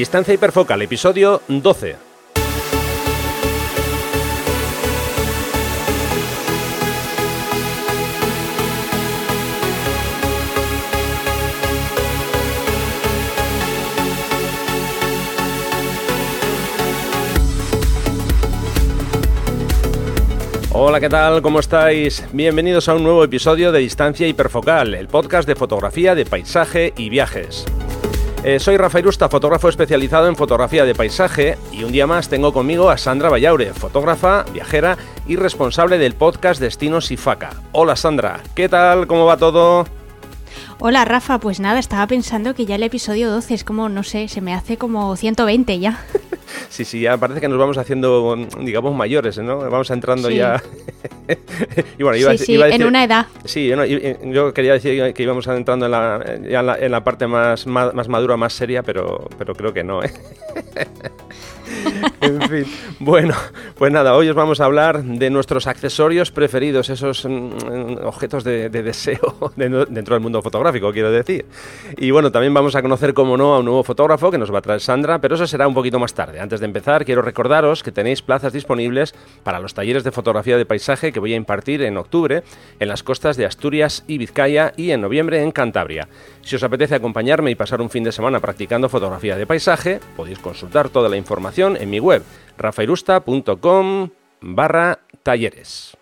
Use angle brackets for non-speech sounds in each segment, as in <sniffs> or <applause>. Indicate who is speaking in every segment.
Speaker 1: Distancia hiperfocal, episodio 12. Hola, ¿qué tal? ¿Cómo estáis? Bienvenidos a un nuevo episodio de Distancia Hiperfocal, el podcast de fotografía de paisaje y viajes. Eh, soy Rafael Usta, fotógrafo especializado en fotografía de paisaje y un día más tengo conmigo a Sandra Vallaure, fotógrafa, viajera y responsable del podcast Destinos y Faca. Hola Sandra, ¿qué tal? ¿Cómo va todo?
Speaker 2: Hola Rafa, pues nada, estaba pensando que ya el episodio 12 es como, no sé, se me hace como 120 ya. <laughs>
Speaker 1: Sí, sí, ya parece que nos vamos haciendo, digamos, mayores, ¿no? Vamos entrando ya. <laughs>
Speaker 2: y bueno, iba, sí, en una edad.
Speaker 1: Sí, yo, quería decir que íbamos entrando en la, ya en la, parte más, más, madura, más seria, pero, pero creo que no, ¿eh? <laughs> <laughs> en fin, bueno, pues nada, hoy os vamos a hablar de nuestros accesorios preferidos, esos mm, objetos de, deseo <laughs> dentro del mundo fotográfico, quiero decir. Y bueno, también vamos a conocer, como no, a un nuevo fotógrafo que nos va a traer Sandra, pero eso será un poquito más tarde. Antes de empezar, quiero recordaros que tenéis plazas disponibles para los talleres de fotografía de paisaje que voy a impartir en octubre en las costas de Asturias y Vizcaya y en noviembre en Cantabria. Si os apetece acompañarme y pasar un fin de semana practicando fotografía de paisaje, podéis consultar toda la información en mi web rafaerusta.com barra talleres.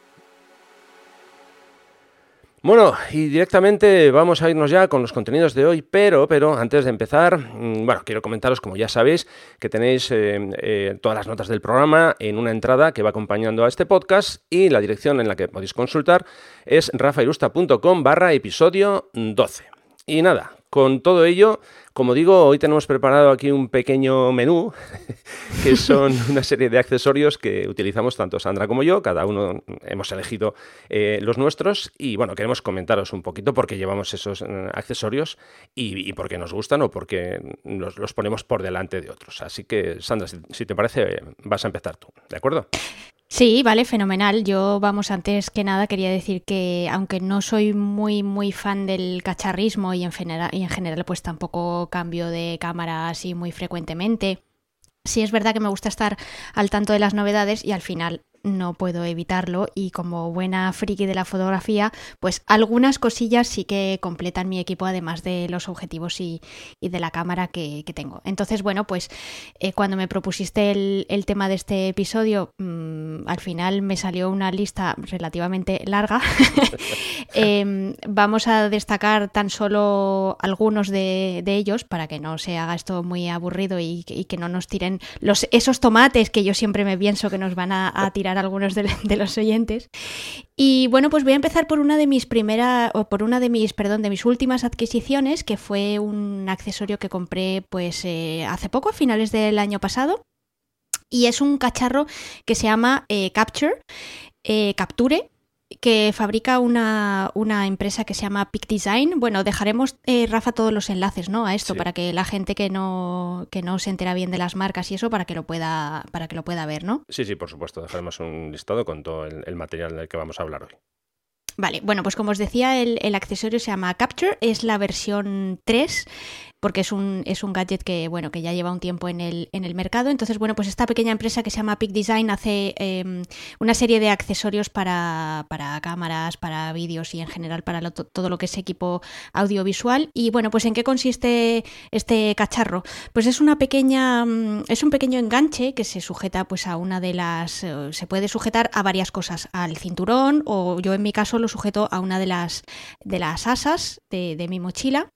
Speaker 1: Bueno, y directamente vamos a irnos ya con los contenidos de hoy, pero, pero antes de empezar, mm, bueno, quiero comentaros, como ya sabéis, que tenéis eh, eh, todas las notas del programa en una entrada que va acompañando a este podcast y la dirección en la que podéis consultar es rafaerusta.com barra episodio 12. Y nada, con todo ello, como digo, hoy tenemos preparado aquí un pequeño menú, <laughs> que son <laughs> una serie de accesorios que utilizamos tanto Sandra como yo, cada uno hemos elegido eh, los nuestros y bueno, queremos comentaros un poquito por qué llevamos esos eh, accesorios y, por qué nos gustan o por qué los, ponemos por delante de otros. Así que Sandra, si te parece, vas a empezar tú, ¿de acuerdo?
Speaker 2: Sí, vale, fenomenal. Yo, vamos, antes que nada quería decir que aunque no soy muy, muy fan del cacharrismo y en general, y en general pues tampoco cambio de cámara así muy frecuentemente, sí es verdad que me gusta estar al tanto de las novedades y al final no puedo evitarlo y como buena friki de la fotografía, pues algunas cosillas sí que completan mi equipo además de los objetivos y, de la cámara que, tengo. Entonces, bueno, pues eh, cuando me propusiste el, tema de este episodio, mm, al final me salió una lista relativamente larga. <laughs> Em, vamos a destacar tan solo algunos de, ellos para que no se haga esto muy aburrido y, que no nos tiren los, esos tomates que yo siempre me pienso que nos van a tirar algunos <laughs> de, los oyentes. Y bueno, pues voy a empezar por una de mis primeras, o por una de mis, perdón, de mis últimas adquisiciones, que fue un accesorio que compré pues eh, hace poco, a finales del año pasado. Y es un cacharro que se llama eh, Capture, eh, Capture, que fabrica una, empresa que se llama Peak Design. Bueno, dejaremos, eh, Rafa, todos los enlaces ¿no? a esto para que la gente que no, que no se entera bien de las marcas y eso, para que lo pueda, para que lo pueda ver, ¿no?
Speaker 1: Sí, sí, por supuesto. Dejaremos un listado con todo el, el material del que vamos a hablar hoy.
Speaker 2: Vale, bueno, pues como os decía, el, el, accesorio se llama Capture, es la versión 3 porque es un, es un gadget que, bueno, que ya lleva un tiempo en el, en el mercado. Entonces, bueno, pues esta pequeña empresa que se llama Peak Design hace em, una serie de accesorios para, para cámaras, para vídeos y en general para todo lo que es equipo audiovisual. Y bueno, pues ¿en qué consiste este cacharro? Pues es una pequeña, mm, es un pequeño enganche que se sujeta pues a una de las, eh, se puede sujetar a varias cosas, al cinturón o yo en mi caso lo sujeto a una de las, de las asas de, de mi mochila.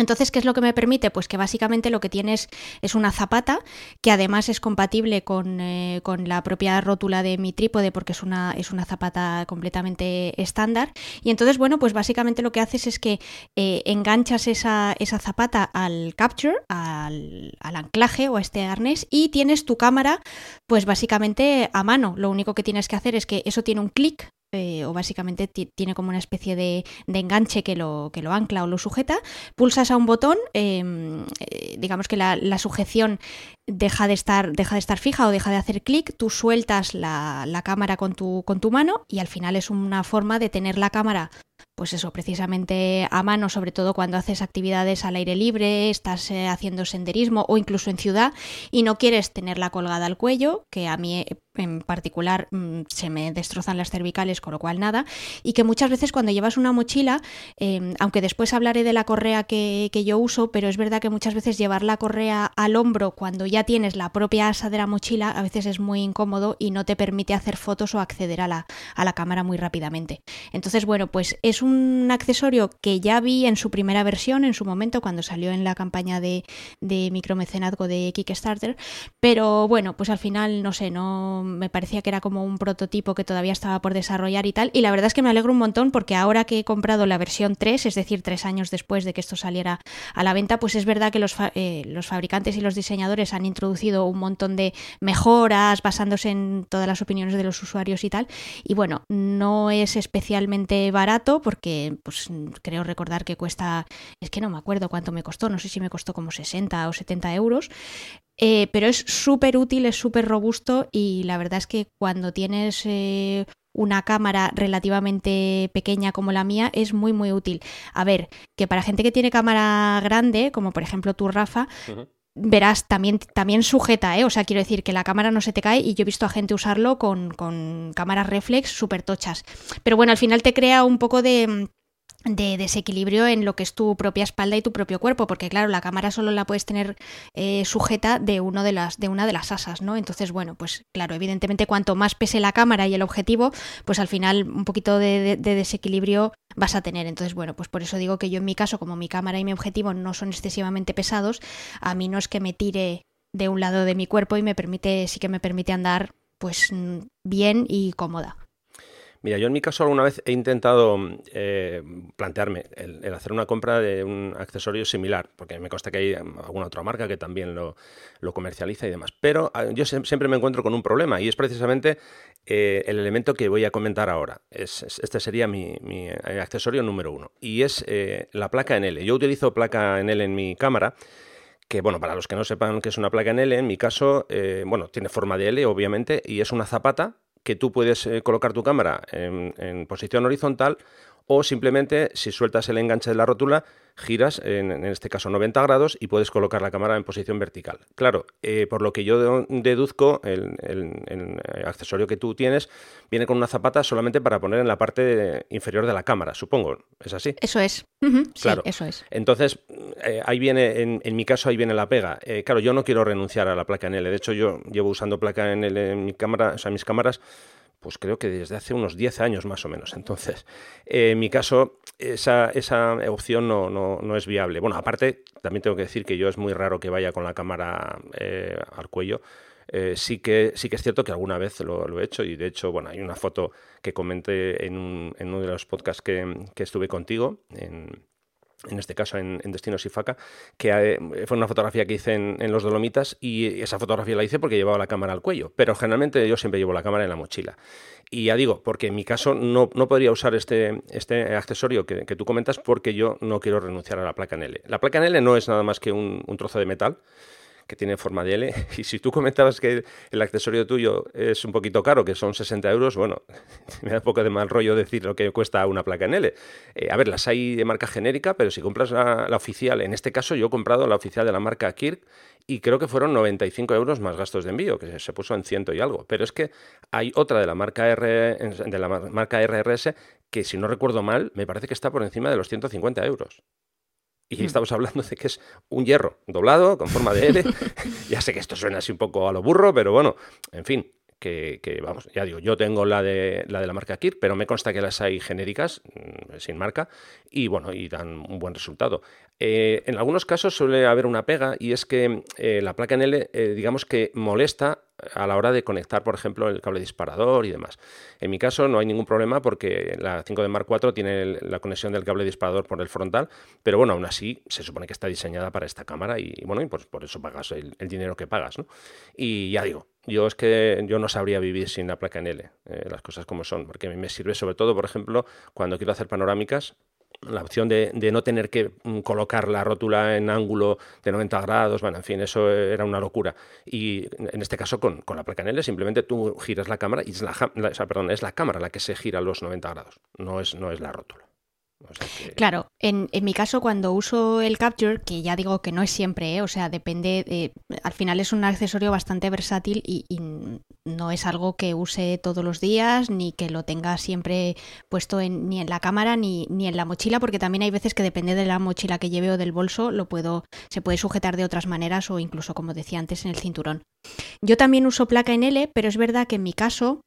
Speaker 2: Entonces, ¿qué es lo que me permite? Pues que básicamente lo que tienes es una zapata que además es compatible con, eh, la propia rótula de mi trípode porque es una, es una zapata completamente estándar. Y entonces, bueno, pues básicamente lo que haces es que eh, enganchas esa, esa, zapata al capture, al anclaje o a este arnés y tienes tu cámara pues básicamente a mano. Lo único que tienes que hacer es que eso tiene un clic eh, o básicamente tiene como una especie de, enganche que lo, que lo ancla o lo sujeta, pulsas a un botón, em, eh, digamos que la, sujeción deja de, estar, deja de estar fija o deja de hacer clic, tú sueltas la, cámara con tu, con tu mano y al final es una forma de tener la cámara pues eso, precisamente a mano, sobre todo cuando haces actividades al aire libre, estás eh, haciendo senderismo o incluso en ciudad y no quieres tenerla colgada al cuello, que a mí en particular mm, se me destrozan las cervicales, con lo cual nada, y que muchas veces cuando llevas una mochila, em, aunque después hablaré de la correa que, que, yo uso, pero es verdad que muchas veces llevar la correa al hombro cuando ya tienes la propia asa de la mochila a veces es muy incómodo y no te permite hacer fotos o acceder a la, a la cámara muy rápidamente. Entonces, bueno, pues es un accesorio que ya vi en su primera versión, en su momento, cuando salió en la campaña de, de micromecenazgo de Kickstarter, pero bueno, pues al final, no sé, no me parecía que era como un prototipo que todavía estaba por desarrollar y tal, y la verdad es que me alegro un montón porque ahora que he comprado la versión 3, es decir, tres años después de que esto saliera a la venta, pues es verdad que los, eh, los fabricantes y los diseñadores han introducido un montón de mejoras basándose en todas las opiniones de los usuarios y tal, y bueno, no es especialmente barato porque que pues creo recordar que cuesta, es que no me acuerdo cuánto me costó, no sé si me costó como 60 o 70 euros, eh, pero es súper útil, es súper robusto y la verdad es que cuando tienes eh, una cámara relativamente pequeña como la mía es muy muy útil. A ver, que para gente que tiene cámara grande, como por ejemplo tú, Rafa, verás, también, también sujeta, ¿eh? O sea, quiero decir que la cámara no se te cae y yo he visto a gente usarlo con, con cámaras reflex súper tochas. Pero bueno, al final te crea un poco de de desequilibrio en lo que es tu propia espalda y tu propio cuerpo, porque claro, la cámara solo la puedes tener eh, sujeta de uno de las de una de las asas, ¿no? Entonces, bueno, pues claro, evidentemente cuanto más pese la cámara y el objetivo, pues al final un poquito de, desequilibrio vas a tener. Entonces, bueno, pues por eso digo que yo en mi caso, como mi cámara y mi objetivo no son excesivamente pesados, a mí no es que me tire de un lado de mi cuerpo y me permite, sí que me permite andar pues bien y cómoda.
Speaker 1: Mira, yo en mi caso alguna vez he intentado eh, plantearme el, hacer una compra de un accesorio similar, porque me consta que hay alguna otra marca que también lo, comercializa y demás. Pero ah, yo siempre me encuentro con un problema y es precisamente eh, el elemento que voy a comentar ahora. este sería mi, eh, accesorio número uno y es la placa en L. Yo utilizo placa en L en mi cámara que bueno, para los que no sepan que es una placa en L, en mi caso, bueno, tiene forma de L, obviamente, y es una zapata que tú puedes eh, colocar tu cámara en, posición horizontal o simplemente si sueltas el enganche de la rótula giras en, este caso 90 grados y puedes colocar la cámara en posición vertical. Claro, eh, por lo que yo deduzco, el, accesorio que tú tienes viene con una zapata solamente para poner en la parte inferior de la cámara, supongo. ¿Es así?
Speaker 2: Eso es. claro. eso es.
Speaker 1: Entonces, eh, ahí viene, en, mi caso, ahí viene la pega. claro, yo no quiero renunciar a la placa en L. De hecho, yo llevo usando placa en L en mi cámara, o sea, mis cámaras pues creo que desde hace unos 10 años más o menos. Entonces, en mi caso, esa, esa opción no, no, es viable. Bueno, aparte, también tengo que decir que yo es muy raro que vaya con la cámara eh, al cuello. Eh, sí, que, sí que es cierto que alguna vez lo, he hecho y de hecho, bueno, hay una foto que comenté en, un, en uno de los podcasts que, que estuve contigo, en este caso en, Destinos y Faca, que eh, fue una fotografía que hice en, los Dolomitas y esa fotografía la hice porque llevaba la cámara al cuello, pero generalmente yo siempre llevo la cámara en la mochila. Y ya digo, porque en mi caso no, no podría usar este, este accesorio que, tú comentas porque yo no quiero renunciar a la placa en L. La placa en L no es nada más que un trozo de metal que tiene forma de L. <laughs> Y si tú comentabas que el accesorio tuyo es un poquito caro, que son 60 euros, bueno, <laughs> me da poco de mal rollo decir lo que cuesta una placa en L. Eh, a ver, las hay de marca genérica, pero si compras la, oficial, en este caso yo he comprado la oficial de la marca Kirk y creo que fueron 95 euros más gastos de envío, que se puso en ciento y algo. Pero es que hay otra de la marca, R, de la marca RRS que, si no recuerdo mal, me parece que está por encima de los 150 euros. Y estamos hablando de que es un hierro doblado con forma de L. <laughs> <laughs> ya sé que esto suena así un poco a lo burro, pero bueno, en fin, que, vamos, ya digo, yo tengo la de la de la marca Kirk, pero me consta que las hay genéricas, mm, sin marca, y bueno, y dan un buen resultado. Eh, en algunos casos suele haber una pega, y es que eh, la placa en L, eh, digamos que molesta a la hora de conectar, por ejemplo, el cable disparador y demás. En mi caso no hay ningún problema porque la 5D Mark IV tiene la conexión del cable disparador por el frontal, pero bueno, aún así se supone que está diseñada para esta cámara y bueno, y pues por eso pagas el, dinero que pagas. ¿no? Y ya digo, yo es que yo no sabría vivir sin la placa en eh, las cosas como son, porque a mí me sirve sobre todo, por ejemplo, cuando quiero hacer panorámicas, la opción de, no tener que mm, colocar la rótula en ángulo de 90 grados, bueno, en fin, eso era una locura. Y en este caso con, la placa en simplemente tú giras la cámara y es la, perdón, es la cámara la que se gira los 90 grados, no es, no es la rótula.
Speaker 2: Claro, en, mi caso cuando uso el Capture, que ya digo que no es siempre, ¿eh? o sea, depende, al final es un accesorio bastante versátil y, no es algo que use todos los días ni que lo tenga siempre puesto ni en la cámara ni, ni en la mochila, porque también hay veces que depende de la mochila que lleve o del bolso, lo puedo, se puede sujetar de otras maneras o incluso, como decía antes, en el cinturón. Yo también uso placa en L, pero es verdad que en mi caso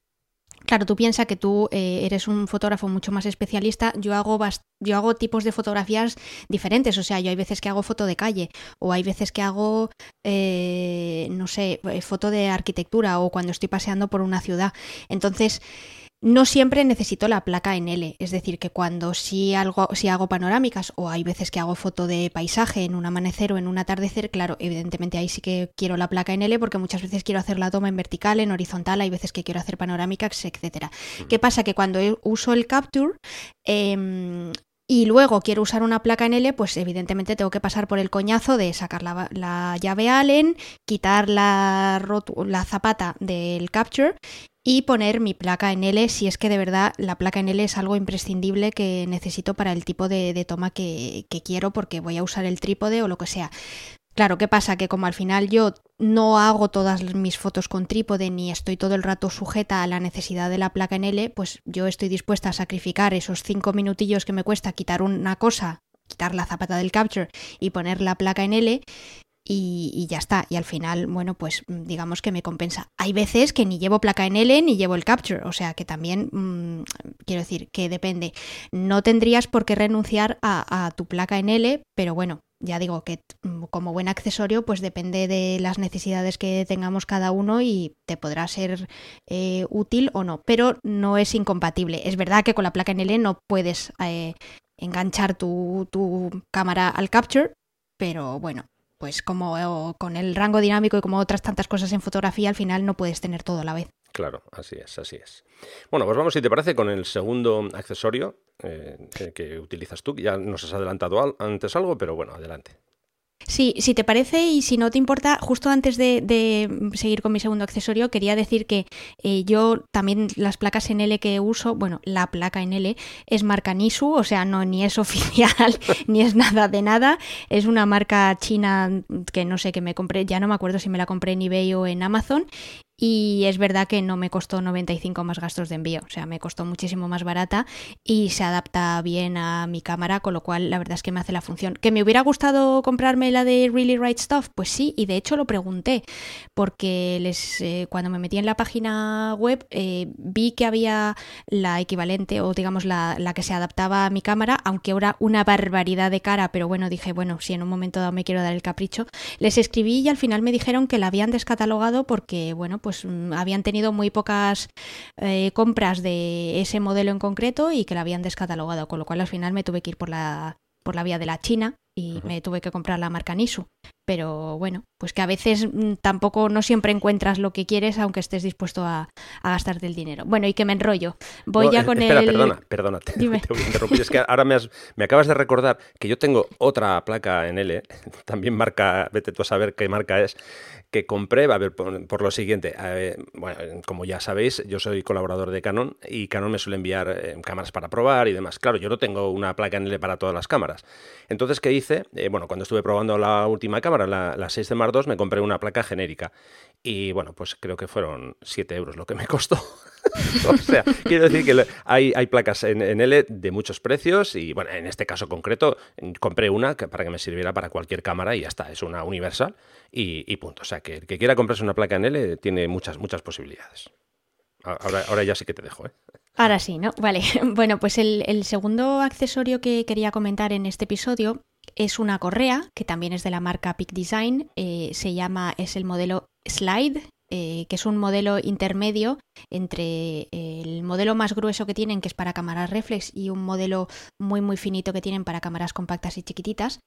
Speaker 2: Claro, tú piensas que tú eh, eres un fotógrafo mucho más especialista. Yo hago, yo hago tipos de fotografías diferentes. O sea, yo hay veces que hago foto de calle o hay veces que hago, eh, no sé, eh, foto de arquitectura o cuando estoy paseando por una ciudad. Entonces, no siempre necesito la placa en L, es decir, que cuando sí, algo, si hago panorámicas o hay veces que hago foto de paisaje en un amanecer o en un atardecer, claro, evidentemente ahí sí que quiero la placa en L porque muchas veces quiero hacer la toma en vertical, en horizontal, hay veces que quiero hacer panorámicas, etcétera. ¿Qué pasa? Que cuando uso el Capture, em, y luego quiero usar una placa en L, pues evidentemente tengo que pasar por el coñazo de sacar la, llave Allen, quitar la, la zapata del Capture y poner mi placa en L si es que de verdad la placa en L es algo imprescindible que necesito para el tipo de, toma que, quiero porque voy a usar el trípode o lo que sea. Claro, ¿qué pasa? Que como al final yo no hago todas mis fotos con trípode ni estoy todo el rato sujeta a la necesidad de la placa en L, pues yo estoy dispuesta a sacrificar esos cinco minutillos que me cuesta quitar una cosa, quitar la zapata del capture y poner la placa en L y, ya está. Y al final, bueno, pues mm, digamos que me compensa. Hay veces que ni llevo placa en L ni llevo el capture, o sea que también mm, quiero decir que depende. No tendrías por qué renunciar a, tu placa en L, pero bueno, ya digo que mm, como buen accesorio, pues depende de las necesidades que tengamos cada uno y te podrá ser eh, útil o no, pero no es incompatible. Es verdad que con la placa en L no puedes eh, enganchar tu, tu cámara al capture, pero bueno, pues como con el rango dinámico y como otras tantas cosas en fotografía, al final no puedes tener todo a la vez.
Speaker 1: Claro, así es, así es. Bueno, pues vamos, si te parece, con el segundo accesorio eh, que, utilizas tú. Ya nos has adelantado antes algo, pero bueno, adelante.
Speaker 2: Sí, si te parece y si no te importa, justo antes de, seguir con mi segundo accesorio, quería decir que eh, yo también las placas en L que uso, bueno, la placa en L es marca Nisu, o sea, no ni es <laughs> oficial ni es nada de nada, es una marca china que no sé, que me compré, ya no me acuerdo si me la compré en eBay o en Amazon y es verdad que no me costó 95 más gastos de envío, o sea, me costó muchísimo más barata y se adapta bien a mi cámara, con lo cual la verdad es que me hace la función. ¿Que me hubiera gustado comprarme la de Really Right Stuff? Pues sí, y de hecho lo pregunté, porque les, eh, cuando me metí en la página web eh, vi que había la equivalente o digamos la, la, que se adaptaba a mi cámara, aunque era una barbaridad de cara, pero bueno, dije, bueno, si en un momento dado me quiero dar el capricho, les escribí y al final me dijeron que la habían descatalogado porque, bueno, pues mm, habían tenido muy pocas eh, compras de ese modelo en concreto y que la habían descatalogado, con lo cual al final me tuve que ir por la, por la vía de la China y me tuve que comprar la marca Nisu. Pero bueno, pues que a veces mm, tampoco no siempre encuentras lo que quieres aunque estés dispuesto a, gastarte el dinero. Bueno, y que me enrollo. Voy ya con
Speaker 1: espera,
Speaker 2: el...
Speaker 1: Perdona, perdona, <laughs> te, voy a interrumpir. Es que ahora me, me, acabas de recordar que yo tengo otra placa en L, <laughs> también marca, vete tú a saber qué marca es, que compré, a ver, por, lo siguiente, bueno, como ya sabéis, yo soy colaborador de Canon y Canon me suele enviar eh, cámaras para probar y demás. Claro, yo no tengo una placa en L para todas las cámaras. Entonces, ¿qué hice? Eh, bueno, cuando estuve probando la última cámara, la, la 6 de Mark II, me compré una placa genérica. Y bueno, pues creo que fueron 7 euros lo que me costó. <laughs> o sea, quiero decir que hay, hay placas en, L de muchos precios y bueno, en este caso concreto compré una para que me sirviera para cualquier cámara y ya está, es una universal y, punto. O sea, que el que quiera comprarse una placa en L tiene muchas, muchas posibilidades. Ahora, ahora ya sí que te dejo, ¿eh?
Speaker 2: Ahora sí, ¿no? Vale. <laughs> Bueno, pues el, segundo accesorio que quería comentar en este episodio es una correa que también es de la marca Peak Design. Eh, se llama, es el modelo Slide eh, que es un modelo intermedio entre el modelo más grueso que tienen, que es para cámaras reflex, y un modelo muy muy finito que tienen para cámaras compactas y chiquititas.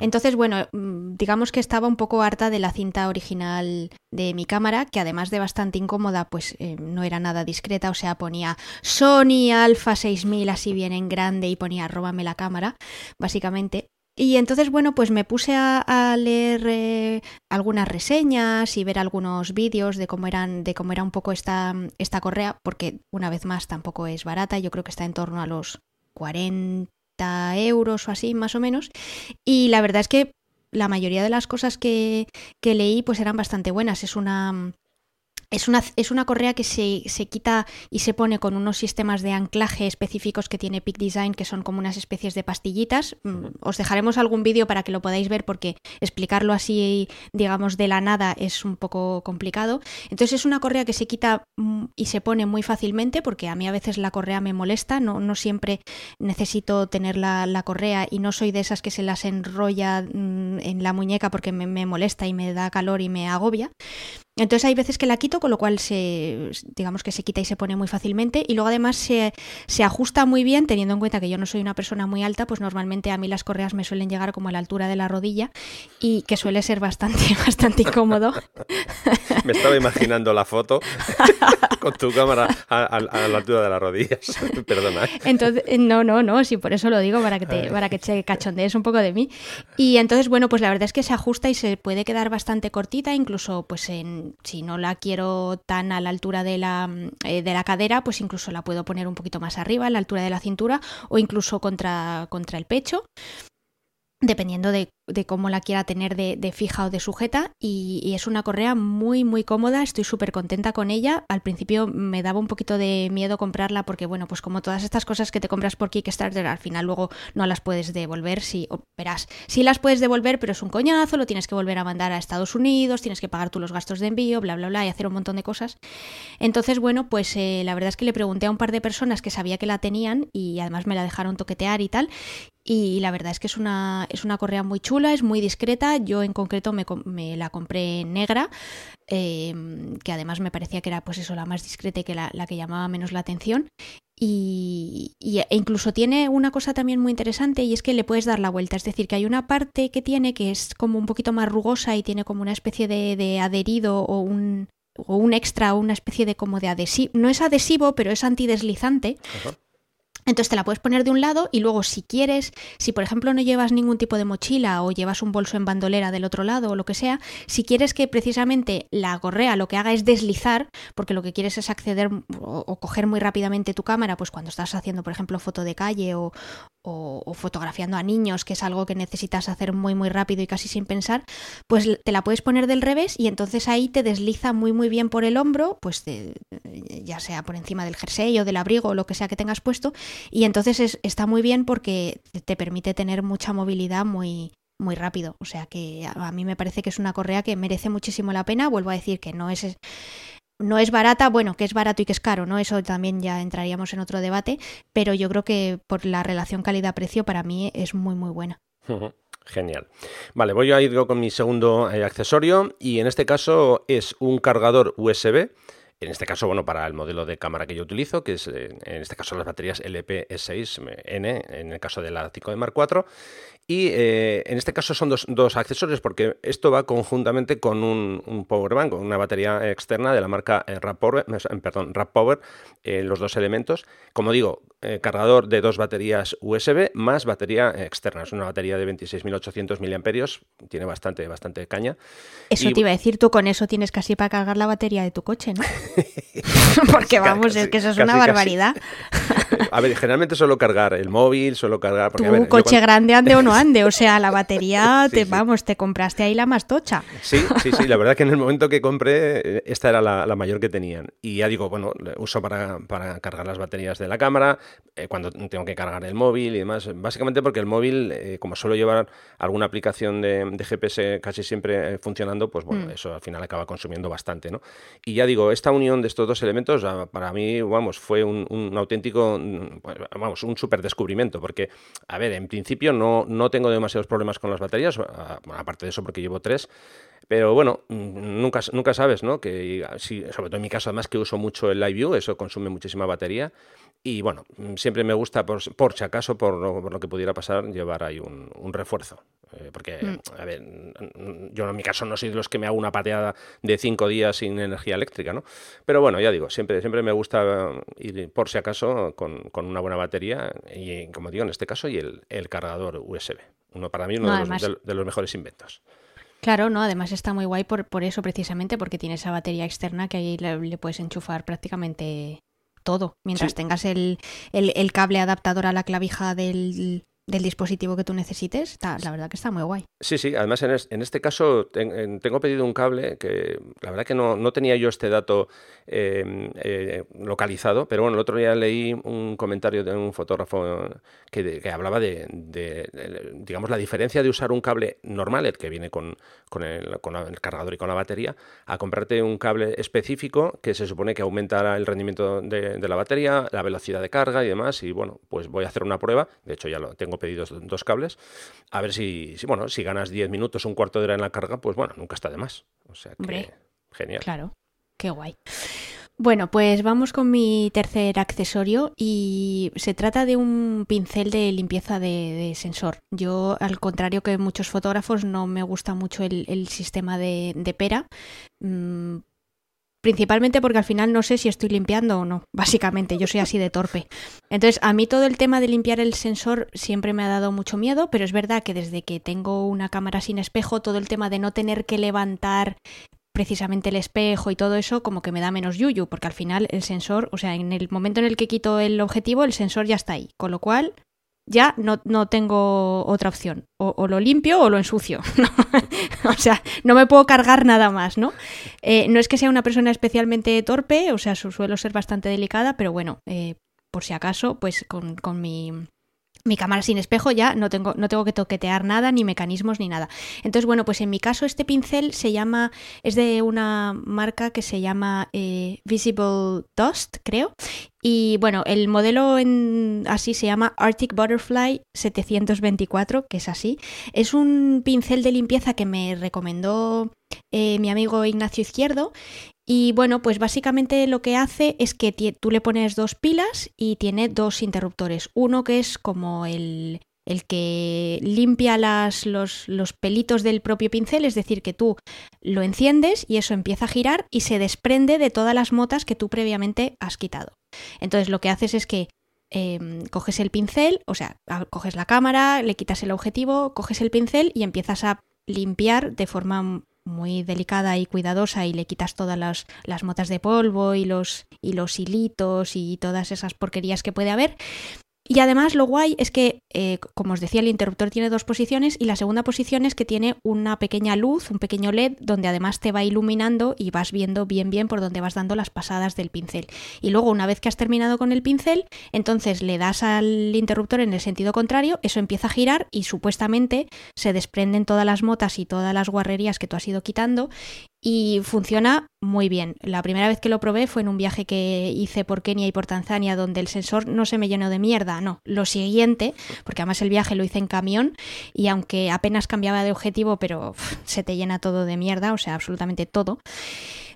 Speaker 2: Entonces, bueno, mm, digamos que estaba un poco harta de la cinta original de mi cámara, que además de bastante incómoda, pues eh, no era nada discreta, o sea, ponía Sony Alpha 6000 así bien en grande y ponía róbame la cámara, básicamente. Y entonces, bueno, pues me puse a, leer eh, algunas reseñas y ver algunos vídeos de cómo eran, de cómo era un poco esta, esta correa, porque una vez más tampoco es barata, yo creo que está en torno a los 40 euros o así, más o menos. Y la verdad es que la mayoría de las cosas que, que leí pues eran bastante buenas. Es una es una, es una, correa que se, se, quita y se pone con unos sistemas de anclaje específicos que tiene Peak Design, que son como unas especies de pastillitas. Mm, os dejaremos algún vídeo para que lo podáis ver porque explicarlo así, digamos, de la nada es un poco complicado. Entonces es una correa que se quita mm, y se pone muy fácilmente porque a mí a veces la correa me molesta, no, no siempre necesito tener la, la, correa y no soy de esas que se las enrolla mm, en la muñeca porque me, me molesta y me da calor y me agobia. Entonces hay veces que la quito, con lo cual se, digamos que se quita y se pone muy fácilmente. Y luego además se, se, ajusta muy bien, teniendo en cuenta que yo no soy una persona muy alta, pues normalmente a mí las correas me suelen llegar como a la altura de la rodilla y que suele ser bastante, <laughs> bastante incómodo.
Speaker 1: me estaba imaginando la foto <laughs> con tu cámara a, la altura de las rodillas. <laughs> Perdona. ¿eh?
Speaker 2: Entonces, no, no, no, sí, por eso lo digo, para que te, para que te cachondees un poco de mí. Y entonces, bueno, pues la verdad es que se ajusta y se puede quedar bastante cortita, incluso pues en si no la quiero tan a la altura de la, eh, de la cadera, pues incluso la puedo poner un poquito más arriba, a la altura de la cintura, o incluso contra, contra el pecho dependiendo de, cómo la quiera tener de, fija o de sujeta y, es una correa muy muy cómoda, estoy súper contenta con ella. Al principio me daba un poquito de miedo comprarla porque bueno, pues como todas estas cosas que te compras por Kickstarter, al final luego no las puedes devolver, si verás, sí las puedes devolver, pero es un coñazo, lo tienes que volver a mandar a Estados Unidos, tienes que pagar tú los gastos de envío, bla bla bla y hacer un montón de cosas. Entonces, bueno, pues eh, la verdad es que le pregunté a un par de personas que sabía que la tenían y además me la dejaron toquetear y tal y la verdad es que es una, es una correa muy chula, es muy discreta. Yo en concreto me, me la compré negra, em, que además me parecía que era pues eso, la más discreta y que la, que llamaba menos la atención. Y, e incluso tiene una cosa también muy interesante y es que le puedes dar la vuelta. Es decir, que hay una parte que tiene que es como un poquito más rugosa y tiene como una especie de, de adherido o un, o un extra o una especie de como de adhesivo. No es adhesivo, pero es antideslizante. Entonces te la puedes poner de un lado y luego si quieres, si por ejemplo no llevas ningún tipo de mochila o llevas un bolso en bandolera del otro lado o lo que sea, si quieres que precisamente la correa lo que haga es deslizar, porque lo que quieres es acceder o, coger muy rápidamente tu cámara, pues cuando estás haciendo por ejemplo foto de calle o, o, fotografiando a niños, que es algo que necesitas hacer muy muy rápido y casi sin pensar, pues te la puedes poner del revés y entonces ahí te desliza muy muy bien por el hombro, pues ya sea por encima del jersey o del abrigo o lo que sea que tengas puesto y entonces está muy bien porque te permite tener mucha movilidad muy, muy rápido. O sea que a mí me parece que es una correa que merece muchísimo la pena. Vuelvo a decir que no es no es barata, bueno, que es barato y que es caro, ¿no? Eso también ya entraríamos en otro debate, pero yo creo que por la relación calidad-precio para mí es muy muy buena.
Speaker 1: Genial. Vale, voy a ir con mi segundo eh, accesorio y en este caso es un cargador USB en este caso, bueno, para el modelo de cámara que yo utilizo, que es eh, en este caso las baterías LP6N, en el caso de la 5 de Mark IV, y eh, en este caso son dos, accesorios porque esto va conjuntamente con un, un power bank, una batería externa de la marca eh, Power, perdón, Power los dos elementos. Como digo, cargador de dos baterías USB más batería externa. Es una batería de 26.800 mAh, tiene bastante, bastante caña.
Speaker 2: Eso te iba a decir, tú con eso tienes casi para cargar la batería de tu coche, ¿no? <laughs> Porque vamos, es que eso es una barbaridad. <laughs>
Speaker 1: A ver, generalmente suelo cargar el móvil, suelo cargar...
Speaker 2: Porque, tu coche grande ande o no ande, o sea, la batería, <laughs> te vamos, te compraste ahí la más tocha.
Speaker 1: Sí, sí, sí, la verdad que en el momento que compré, eh, esta era la, mayor que tenían. Y ya digo, bueno, uso para, cargar las baterías de la cámara, eh, cuando tengo que cargar el móvil y demás. Básicamente porque el móvil, eh, como suelo llevar alguna aplicación de, GPS casi siempre funcionando, pues bueno, mm. eso al final acaba consumiendo bastante, ¿no? Y ya digo, esta unión de estos dos elementos para mí, vamos, fue un, auténtico, vamos, un súper descubrimiento, porque, a ver, en principio no, no tengo demasiados problemas con las baterías, aparte de eso porque llevo tres, pero bueno, nunca, nunca sabes, ¿no? Que si, sobre todo en mi caso, además que uso mucho el Live View, eso consume muchísima batería. Y bueno, siempre me gusta, por, por si acaso, por lo, que pudiera pasar, llevar ahí un, refuerzo. Eh, porque, mm. a ver, yo en mi caso no soy de los que me hago una pateada de cinco días sin energía eléctrica, ¿no? Pero bueno, ya digo, siempre, siempre me gusta ir por si acaso con, con una buena batería y, como digo, en este caso, y el, el cargador USB. Uno, para mí, uno de, los, mejores inventos.
Speaker 2: Claro, no, además está muy guay por, por eso precisamente, porque tiene esa batería externa que ahí le puedes enchufar prácticamente todo, mientras tengas el, el, cable adaptador a la clavija del, del dispositivo que tú necesites, está, la verdad que está muy guay.
Speaker 1: Sí, sí, además en, este caso tengo pedido un cable que la verdad que no, tenía yo este dato em, eh, localizado, pero bueno, el otro día leí un comentario de un fotógrafo que, hablaba de, digamos, la diferencia de usar un cable normal, el que viene con, con, el, con el cargador y con la batería, a comprarte un cable específico que se supone que aumenta el rendimiento de, de la batería, la velocidad de carga y demás, y bueno, pues voy a hacer una prueba, de hecho ya lo tengo pedidos dos cables, a ver si, si, bueno, si ganas 10 minutos, un cuarto de hora en la carga, pues bueno, nunca está de más. O sea que, genial.
Speaker 2: Claro, qué guay. Bueno, pues vamos con mi tercer accesorio y se trata de un pincel de limpieza de, sensor. Yo, al contrario que muchos fotógrafos, no me gusta mucho el, sistema de, pera. Mm, principalmente porque al final no sé si estoy limpiando o no, básicamente, yo soy así de torpe. Entonces, a mí todo el tema de limpiar el sensor siempre me ha dado mucho miedo, pero es verdad que desde que tengo una cámara sin espejo, todo el tema de no tener que levantar precisamente el espejo y todo eso como que me da menos yuyu, porque al final el sensor, o sea, en el momento en el que quito el objetivo, el sensor ya está ahí, con lo cual ya no, no tengo otra opción. O, lo limpio o lo ensucio. <laughs> o sea, no me puedo cargar nada más, ¿no? Eh, no es que sea una persona especialmente torpe, o sea, suelo ser bastante delicada, pero bueno, eh, por si acaso, pues con, con mi mi cámara sin espejo ya no tengo, no tengo que toquetear nada, ni mecanismos, ni nada. Entonces, bueno, pues en mi caso este pincel se llama, es de una marca que se llama eh, Visible Dust, creo. Y bueno, el modelo así se llama Arctic Butterfly 724, que es así. Es un pincel de limpieza que me recomendó eh, mi amigo Ignacio Izquierdo y bueno, pues básicamente lo que hace es que tú le pones dos pilas y tiene dos interruptores. Uno que es como el, el que limpia las, los, los, pelitos del propio pincel, es decir, que tú lo enciendes y eso empieza a girar y se desprende de todas las motas que tú previamente has quitado. Entonces lo que haces es que em, coges el pincel, o sea, coges la cámara, le quitas el objetivo, coges el pincel y empiezas a limpiar de forma muy delicada y cuidadosa y le quitas todas las, las motas de polvo y los, y los hilitos y todas esas porquerías que puede haber, y además lo guay es que, eh, como os decía, el interruptor tiene dos posiciones y la segunda posición es que tiene una pequeña luz, un pequeño LED, donde además te va iluminando y vas viendo bien bien por donde vas dando las pasadas del pincel. Y luego, una vez que has terminado con el pincel, entonces le das al interruptor en el sentido contrario, eso empieza a girar y supuestamente se desprenden todas las motas y todas las guarrerías que tú has ido quitando y funciona muy bien. La primera vez que lo probé fue en un viaje que hice por Kenia y por Tanzania donde el sensor no se me llenó de mierda, no. Lo siguiente, porque además el viaje lo hice en camión y aunque apenas cambiaba de objetivo, pero se te llena todo de mierda, o sea, absolutamente todo,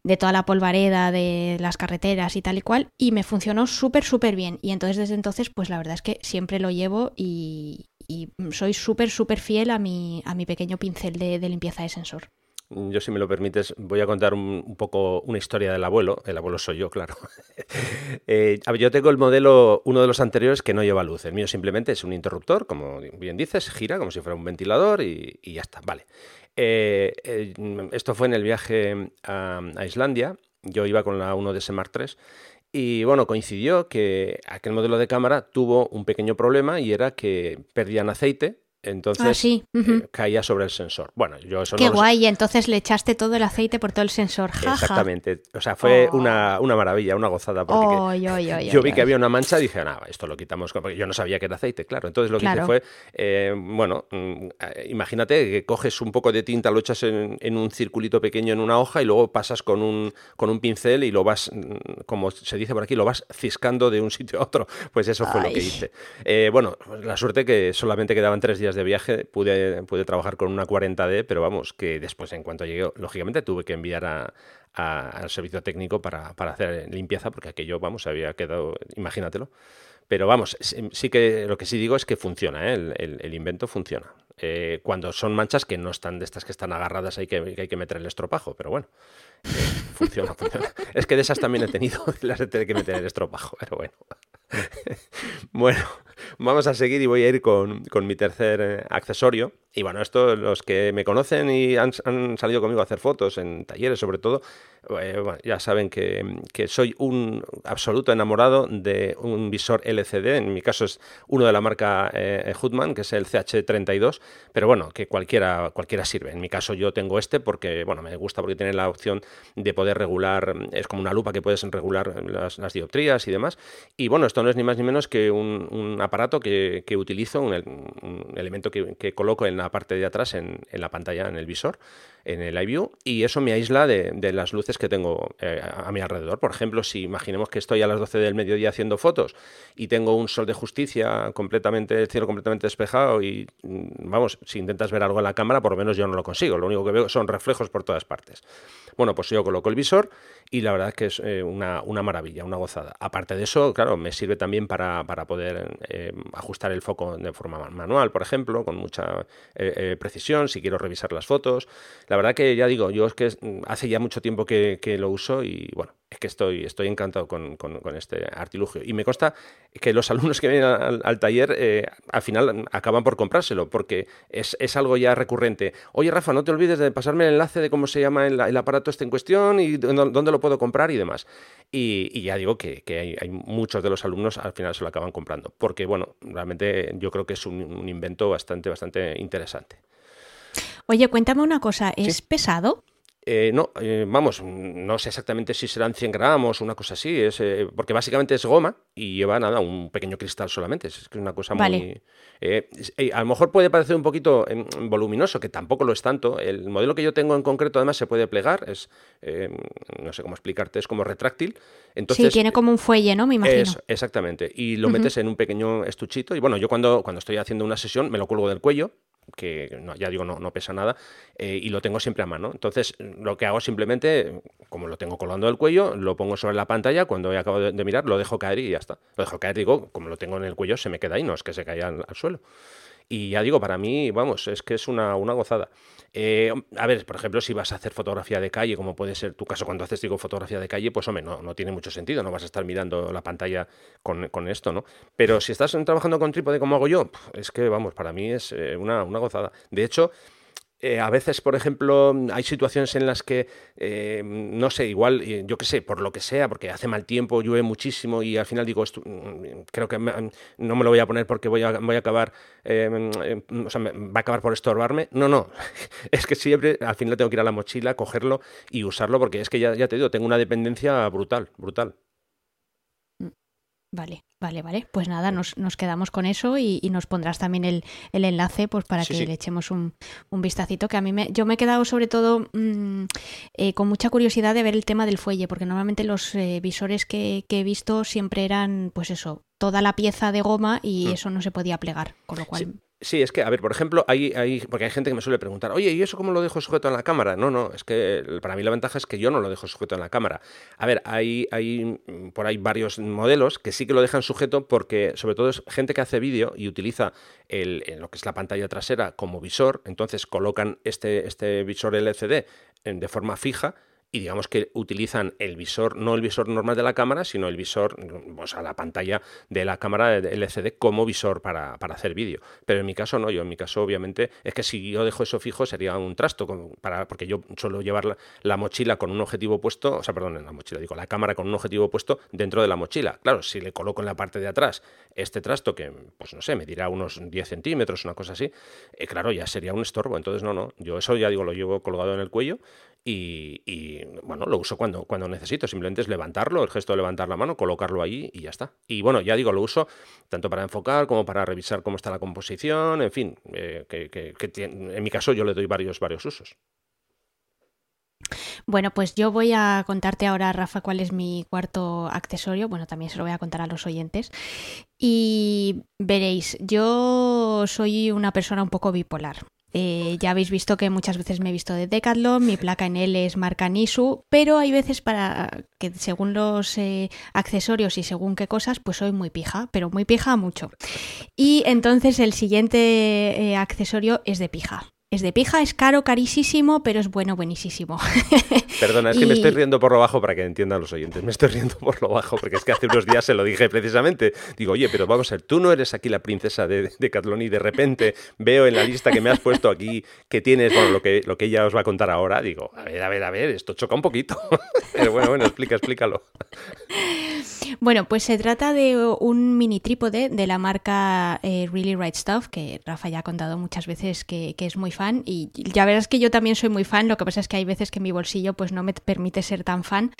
Speaker 2: de toda la polvareda de las carreteras y tal y cual, y me funcionó súper, súper bien. Y entonces desde entonces, pues la verdad es que siempre lo llevo y, soy súper, súper fiel a mi, a mi pequeño pincel de limpieza de sensor.
Speaker 1: Yo, si me lo permites, voy a contar un, poco una historia del abuelo. El abuelo soy yo, claro. <laughs> eh, yo tengo el modelo, uno de los anteriores, que no lleva luz. El mío simplemente es un interruptor, como bien dices, gira como si fuera un ventilador y, ya está. Vale. Eh, eh, esto fue en el viaje a, Islandia. Yo iba con la 1DS Mark III. Y bueno, coincidió que aquel modelo de cámara tuvo un pequeño problema y era que perdían aceite entonces
Speaker 2: ah,
Speaker 1: eh, caía sobre el sensor. Bueno, yo eso
Speaker 2: Qué guay, y entonces le echaste todo el aceite por todo el sensor.
Speaker 1: Exactamente. O sea, fue una, una, maravilla, una gozada. Porque yo vi que había una mancha y dije, nada, esto lo quitamos. Porque yo no sabía que era aceite, claro. Entonces lo que hice fue, eh, bueno, mm, eh, imagínate que coges un poco de tinta, lo echas en, en, un circulito pequeño en una hoja y luego pasas con un, con un pincel y lo vas, mm, como se dice por aquí, lo vas ciscando de un sitio a otro. Pues eso fue lo que hice. bueno, la suerte que solamente quedaban tres días de viaje pude, pude trabajar con una 40D, pero vamos, que después en cuanto llegué, lógicamente tuve que enviar a, al servicio técnico para, para, hacer limpieza, porque aquello, vamos, había quedado, imagínatelo. Pero vamos, sí que lo que sí digo es que funciona, ¿eh? el, el, invento funciona. Eh, cuando son manchas que no están de estas que están agarradas hay que, hay que meter el estropajo, pero bueno, eh, funciona, funciona. Es que de esas también he tenido <laughs> las de tener que meter el estropajo, pero bueno. <laughs> bueno, vamos a seguir y voy a ir con, con mi tercer eh, accesorio. Y bueno, esto los que me conocen y han, salido conmigo a hacer fotos en talleres sobre todo, eh, bueno, ya saben que, que, soy un absoluto enamorado de un visor LCD. En mi caso es uno de la marca eh, que es el CH32, pero bueno, que cualquiera, cualquiera sirve. En mi caso yo tengo este porque, bueno, me gusta porque tiene la opción de poder regular, es como una lupa que puedes regular las, las dioptrías y demás. Y bueno, esto no es ni más ni menos que un, un aparato que, que utilizo, un, un elemento que, coloco en la parte de atrás en, la pantalla, en el visor, en el iView, y eso me aísla de, las luces que tengo eh, a, a, mi alrededor. Por ejemplo, si imaginemos que estoy a las 12 del mediodía haciendo fotos y tengo un sol de justicia completamente, el cielo completamente despejado y, mm, vamos, si intentas ver algo en la cámara, por lo menos yo no lo consigo. Lo único que veo son reflejos por todas partes. Bueno, pues yo coloco el visor y la verdad es que es eh, una, una, maravilla, una gozada. Aparte de eso, claro, me sirve también para, para poder eh, ajustar el foco de forma manual, por ejemplo, con mucha eh, precisión, si quiero revisar las fotos. La verdad que ya digo, yo es que hace ya mucho tiempo que, que lo uso y bueno, es que estoy, estoy encantado con, con, este artilugio. Y me consta que los <laughs> alumnos que vienen al, al taller al final acaban por comprárselo, porque es, es, algo ya recurrente. Oye, Rafa, no te olvides de pasarme el enlace de cómo se llama el, el aparato este en cuestión y dónde lo puedo comprar y demás. Y, y ya digo que, que hay, hay, muchos de los alumnos al final se lo acaban comprando, porque bueno, realmente yo creo que es un, un invento bastante, bastante interesante.
Speaker 2: Oye, cuéntame una cosa, ¿es ¿Sí? pesado?
Speaker 1: Eh, no, eh, vamos, no sé exactamente si serán 100 gramos o una cosa así, es, eh, porque básicamente es goma y lleva nada, un pequeño cristal solamente, es, una cosa vale. muy... Eh, a lo mejor puede parecer un poquito em, voluminoso, que tampoco lo es tanto. El modelo que yo tengo en concreto además se puede plegar, es, eh, no sé cómo explicarte, es como retráctil. Entonces,
Speaker 2: sí, tiene como un fuelle, ¿no? Me imagino.
Speaker 1: Es, exactamente, y lo uh -huh. metes en un pequeño estuchito y bueno, yo cuando, cuando estoy haciendo una sesión me lo cuelgo del cuello, que no, ya digo, no, no pesa nada, eh, y lo tengo siempre a mano. Entonces, lo que hago simplemente, como lo tengo colgando del cuello, lo pongo sobre la pantalla, cuando he acabado de, mirar, lo dejo caer y ya está. Lo dejo caer, digo, como lo tengo en el cuello, se me queda ahí, no es que se caiga al suelo. Y ya digo, para mí, vamos, es que es una, una gozada. Eh, a ver, por ejemplo, si vas a hacer fotografía de calle, como puede ser tu caso cuando haces, fotografía de calle, pues hombre, no, no tiene mucho sentido, no vas a estar mirando la pantalla con, con esto, ¿no? Pero si estás trabajando con trípode como hago yo, es que, vamos, para mí es eh, una, una gozada. De hecho, eh, a veces, por ejemplo, hay situaciones en las que, eh, no sé, igual, eh, yo qué sé, por lo que sea, porque hace mal tiempo, llueve muchísimo y al final digo, esto, mm, creo que no me lo voy a poner porque voy a, voy a acabar, eh, o sea, va a acabar por estorbarme. No, no, <laughs> es que siempre al final tengo que ir a la mochila, cogerlo y usarlo porque es que ya, ya te digo, tengo una dependencia brutal, brutal.
Speaker 2: Vale, vale, vale. Pues nada, nos, nos quedamos con eso y, y, nos pondrás también el, el enlace pues para sí, que sí. le echemos un, un, vistacito. Que a mí me, yo me he quedado sobre todo mmm, eh, con mucha curiosidad de ver el tema del fuelle, porque normalmente los eh, visores que, que, he visto siempre eran, pues eso, toda la pieza de goma y mm. eso no se podía plegar, con lo cual.
Speaker 1: Sí. Sí, es que, a ver, por ejemplo, hay, hay, porque hay gente que me suele preguntar, oye, ¿y eso cómo lo dejo sujeto en la cámara? No, no, es que para mí la ventaja es que yo no lo dejo sujeto en la cámara. A ver, hay, hay por ahí varios modelos que sí que lo dejan sujeto porque, sobre todo, es gente que hace vídeo y utiliza el, lo que es la pantalla trasera como visor, entonces colocan este, este visor LCD de forma fija y digamos que utilizan el visor, no el visor normal de la cámara, sino el visor, o sea, la pantalla de la cámara LCD como visor para, para hacer vídeo. Pero en mi caso no, yo en mi caso obviamente es que si yo dejo eso fijo sería un trasto, para, porque yo suelo llevar la, la, mochila con un objetivo puesto, o sea, perdón, en la mochila, digo, la cámara con un objetivo puesto dentro de la mochila. Claro, si le coloco en la parte de atrás este trasto que, pues no sé, me dirá unos 10 centímetros, una cosa así, eh, claro, ya sería un estorbo. Entonces, no, no, yo eso ya digo, lo llevo colgado en el cuello y, bueno, lo uso cuando, cuando necesito, simplemente es levantarlo, el gesto de levantar la mano, colocarlo ahí y ya está. Y bueno, ya digo, lo uso tanto para enfocar como para revisar cómo está la composición, en fin, eh, que, en mi caso yo le doy varios, varios usos.
Speaker 2: Bueno, pues yo voy a contarte ahora, Rafa, cuál es mi cuarto accesorio. Bueno, también se lo voy a contar a los oyentes. Y veréis, yo soy una persona un poco bipolar. Eh, ya habéis visto que muchas veces me he visto de Decathlon, mi placa en L es marca Nisu, pero hay veces para que según los eh, accesorios y según qué cosas, pues soy muy pija, pero muy pija mucho. Y entonces el siguiente eh, accesorio es de pija. Es de pija, es caro, carísimo, pero es bueno, buenísimo. <laughs>
Speaker 1: Perdona, es que me estoy riendo por lo bajo para que entiendan los oyentes. Me estoy riendo por lo bajo porque es que hace unos días se lo dije precisamente. Digo, oye, pero vamos a ver, tú no eres aquí la princesa de, de Catlón y de repente veo en la lista que me has puesto aquí que tienes, bueno, lo que, lo que ella os va a contar ahora. Digo, a ver, a ver, a ver, esto choca un poquito. <laughs> Pero bueno, bueno, explica, explícalo.
Speaker 2: Bueno, pues se trata de un mini trípode de la marca eh, Really Right Stuff, que Rafa ya ha contado muchas veces que, es muy fan. Y ya verás que yo también soy muy fan, lo que pasa es que hay veces que mi bolsillo pues no me permite ser tan fan,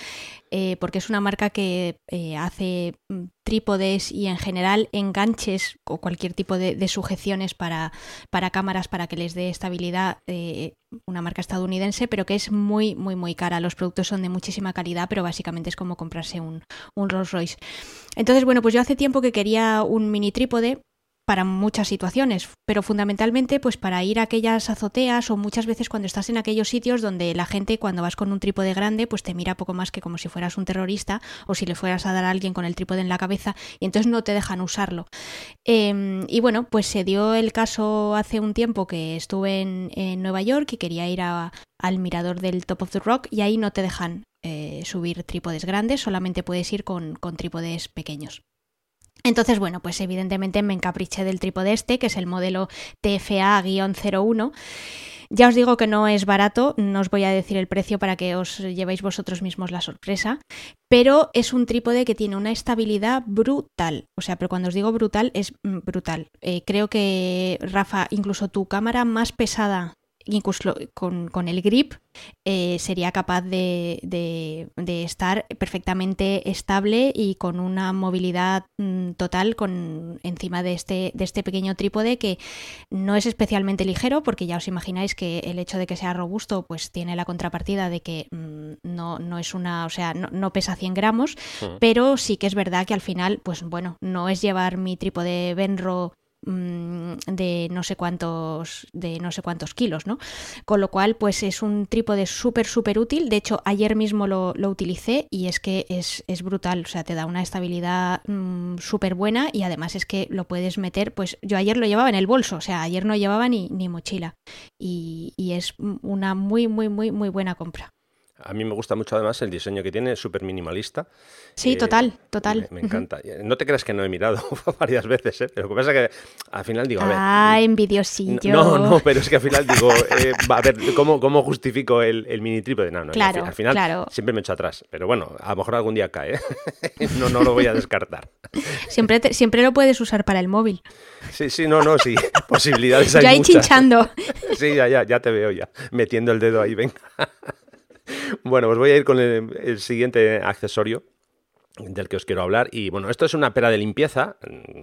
Speaker 2: eh, porque es una marca que eh, hace mm, trípodes y en general enganches o cualquier tipo de, sujeciones para, para, cámaras para que les dé estabilidad, eh, una marca estadounidense, pero que es muy, muy, muy cara. Los productos son de muchísima calidad, pero básicamente es como comprarse un, un Rolls Royce. Entonces, bueno, pues yo hace tiempo que quería un mini trípode para muchas situaciones, pero fundamentalmente pues para ir a aquellas azoteas o muchas veces cuando estás en aquellos sitios donde la gente cuando vas con un trípode grande pues te mira poco más que como si fueras un terrorista o si le fueras a dar a alguien con el trípode en la cabeza y entonces no te dejan usarlo. Em, y bueno, pues se dio el caso hace un tiempo que estuve en, Nueva York y quería ir al mirador del Top of the Rock y ahí no te dejan eh, subir trípodes grandes, solamente puedes ir con, con trípodes pequeños. Entonces, bueno, pues evidentemente me encapriché del trípode este, que es el modelo TFA-01. Ya os digo que no es barato, no os voy a decir el precio para que os llevéis vosotros mismos la sorpresa, pero es un trípode que tiene una estabilidad brutal. O sea, pero cuando os digo brutal, es mm, brutal. Eh, creo que, Rafa, incluso tu cámara más pesada incluso con, el grip, eh, sería capaz de, estar perfectamente estable y con una movilidad mm, total con, encima de este, de este pequeño trípode que no es especialmente ligero, porque ya os imagináis que el hecho de que sea robusto, pues tiene la contrapartida de que mm, no, no, es una, o sea, no, pesa 100 gramos, hmm. pero sí que es verdad que al final, pues bueno, no es llevar mi trípode Benro Mm, de no sé cuántos de no sé cuántos kilos no con lo cual pues es un trípode súper súper útil. De hecho ayer mismo lo, utilicé y es que es, brutal. O sea te da una estabilidad mm, súper buena y además es que lo puedes meter pues yo ayer lo llevaba en el bolso o sea ayer no llevaba ni, ni mochila. Y, y es una muy muy muy muy buena compra
Speaker 1: a mí me gusta mucho además el diseño que tiene, súper minimalista.
Speaker 2: Sí, total, total.
Speaker 1: Me, encanta. No te creas que no he mirado <laughs> varias veces, ¿eh? pero lo que pasa es que al final digo, a ver...
Speaker 2: Ah, envidiosillo.
Speaker 1: No, no, pero es que al final digo, eh, a ver, ¿cómo, cómo justifico el, el mini trípode? No, no,
Speaker 2: claro,
Speaker 1: al final siempre me echo atrás, pero bueno, a lo mejor algún día cae, ¿eh? <laughs> no, no lo voy a descartar.
Speaker 2: Siempre, siempre lo puedes usar para el móvil.
Speaker 1: Sí, sí, no, no, sí, <laughs> posibilidades hay
Speaker 2: Yo ahí chinchando.
Speaker 1: Sí, ya, ya, ya te veo ya, metiendo el dedo ahí, venga. Bueno, pues voy a ir con el, siguiente accesorio del que os quiero hablar. Y bueno, esto es una pera de limpieza.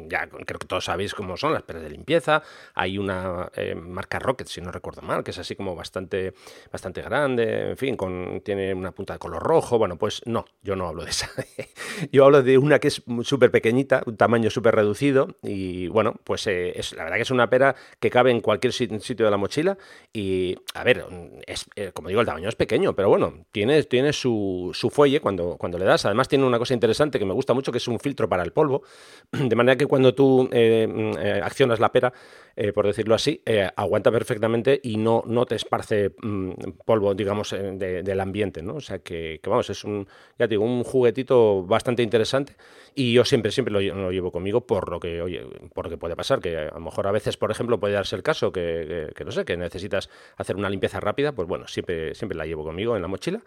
Speaker 1: Ya creo que todos sabéis cómo son las peras de limpieza. Hay una eh, marca Rocket, si no recuerdo mal, que es así como bastante, bastante grande. En fin, con, tiene una punta de color rojo. Bueno, pues no, yo no hablo de esa. <laughs> yo hablo de una que es súper pequeñita, un tamaño súper reducido. Y bueno, pues eh, es, la verdad que es una pera que cabe en cualquier sitio de la mochila. Y a ver, es, eh, como digo, el tamaño es pequeño, pero bueno, tiene, tiene su, su fuelle cuando, cuando le das. Además, tiene una cosa interesante interesante que me gusta mucho, que es un filtro para el polvo, <clears throat> de manera que cuando tú eh, eh, accionas la pera, eh, por decirlo así, aguanta perfectamente y no, no te esparce mm, polvo, digamos, del ambiente, ¿no? O sea que, vamos, es un, ya digo, un juguetito bastante interesante y yo siempre, siempre lo, llevo conmigo por lo que, oye, por lo que puede pasar, que a lo mejor a veces, por ejemplo, puede darse el caso que, que no sé, que necesitas hacer una limpieza rápida, pues bueno, siempre, siempre la llevo conmigo en la mochila.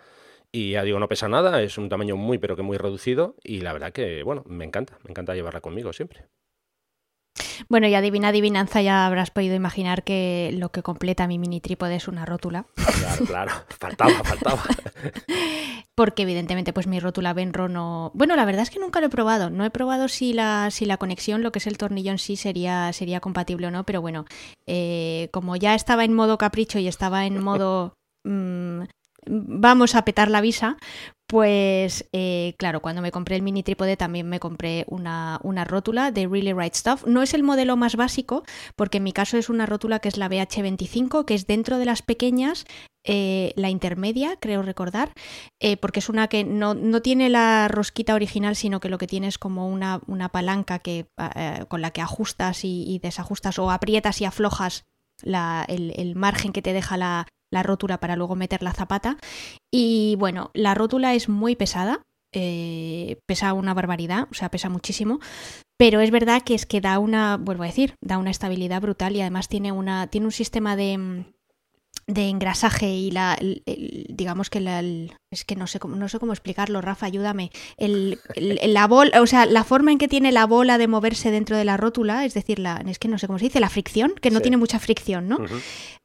Speaker 1: Y ya digo, no pesa nada, es un tamaño muy, pero que muy reducido. Y la verdad que, bueno, me encanta, me encanta llevarla conmigo siempre.
Speaker 2: Bueno, y adivina adivinanza, ya habrás podido imaginar que lo que completa mi mini trípode es una rótula.
Speaker 1: Claro, claro, <laughs> faltaba, faltaba. <laughs>
Speaker 2: Porque evidentemente pues mi rótula Benro no... Bueno, la verdad es que nunca lo he probado. No he probado si la, si la conexión, lo que es el tornillo en sí, sería, sería compatible o no, pero bueno, eh, como ya estaba en modo capricho y estaba en modo... <laughs> Mm, vamos a petar la visa, pues eh, claro, cuando me compré el mini trípode también me compré una, una, rótula de Really Right Stuff. No es el modelo más básico, porque en mi caso es una rótula que es la BH25, que es dentro de las pequeñas, eh, la intermedia, creo recordar, eh, porque es una que no, no, tiene la rosquita original, sino que lo que tiene es como una, una palanca que, con la que ajustas y, y desajustas o aprietas y aflojas el, margen que te deja la, la rótula para luego meter la zapata. Y bueno, la rótula es muy pesada, eh, pesa una barbaridad, o sea, pesa muchísimo. Pero es verdad que es que da una, vuelvo a decir, da una estabilidad brutal y además tiene una, tiene un sistema de, de engrasaje y la digamos que la, es que no sé cómo no sé cómo explicarlo Rafa ayúdame. El, la bola o sea la forma en que tiene la bola de moverse dentro de la rótula es decir la es que no sé cómo se dice la fricción que no tiene mucha fricción no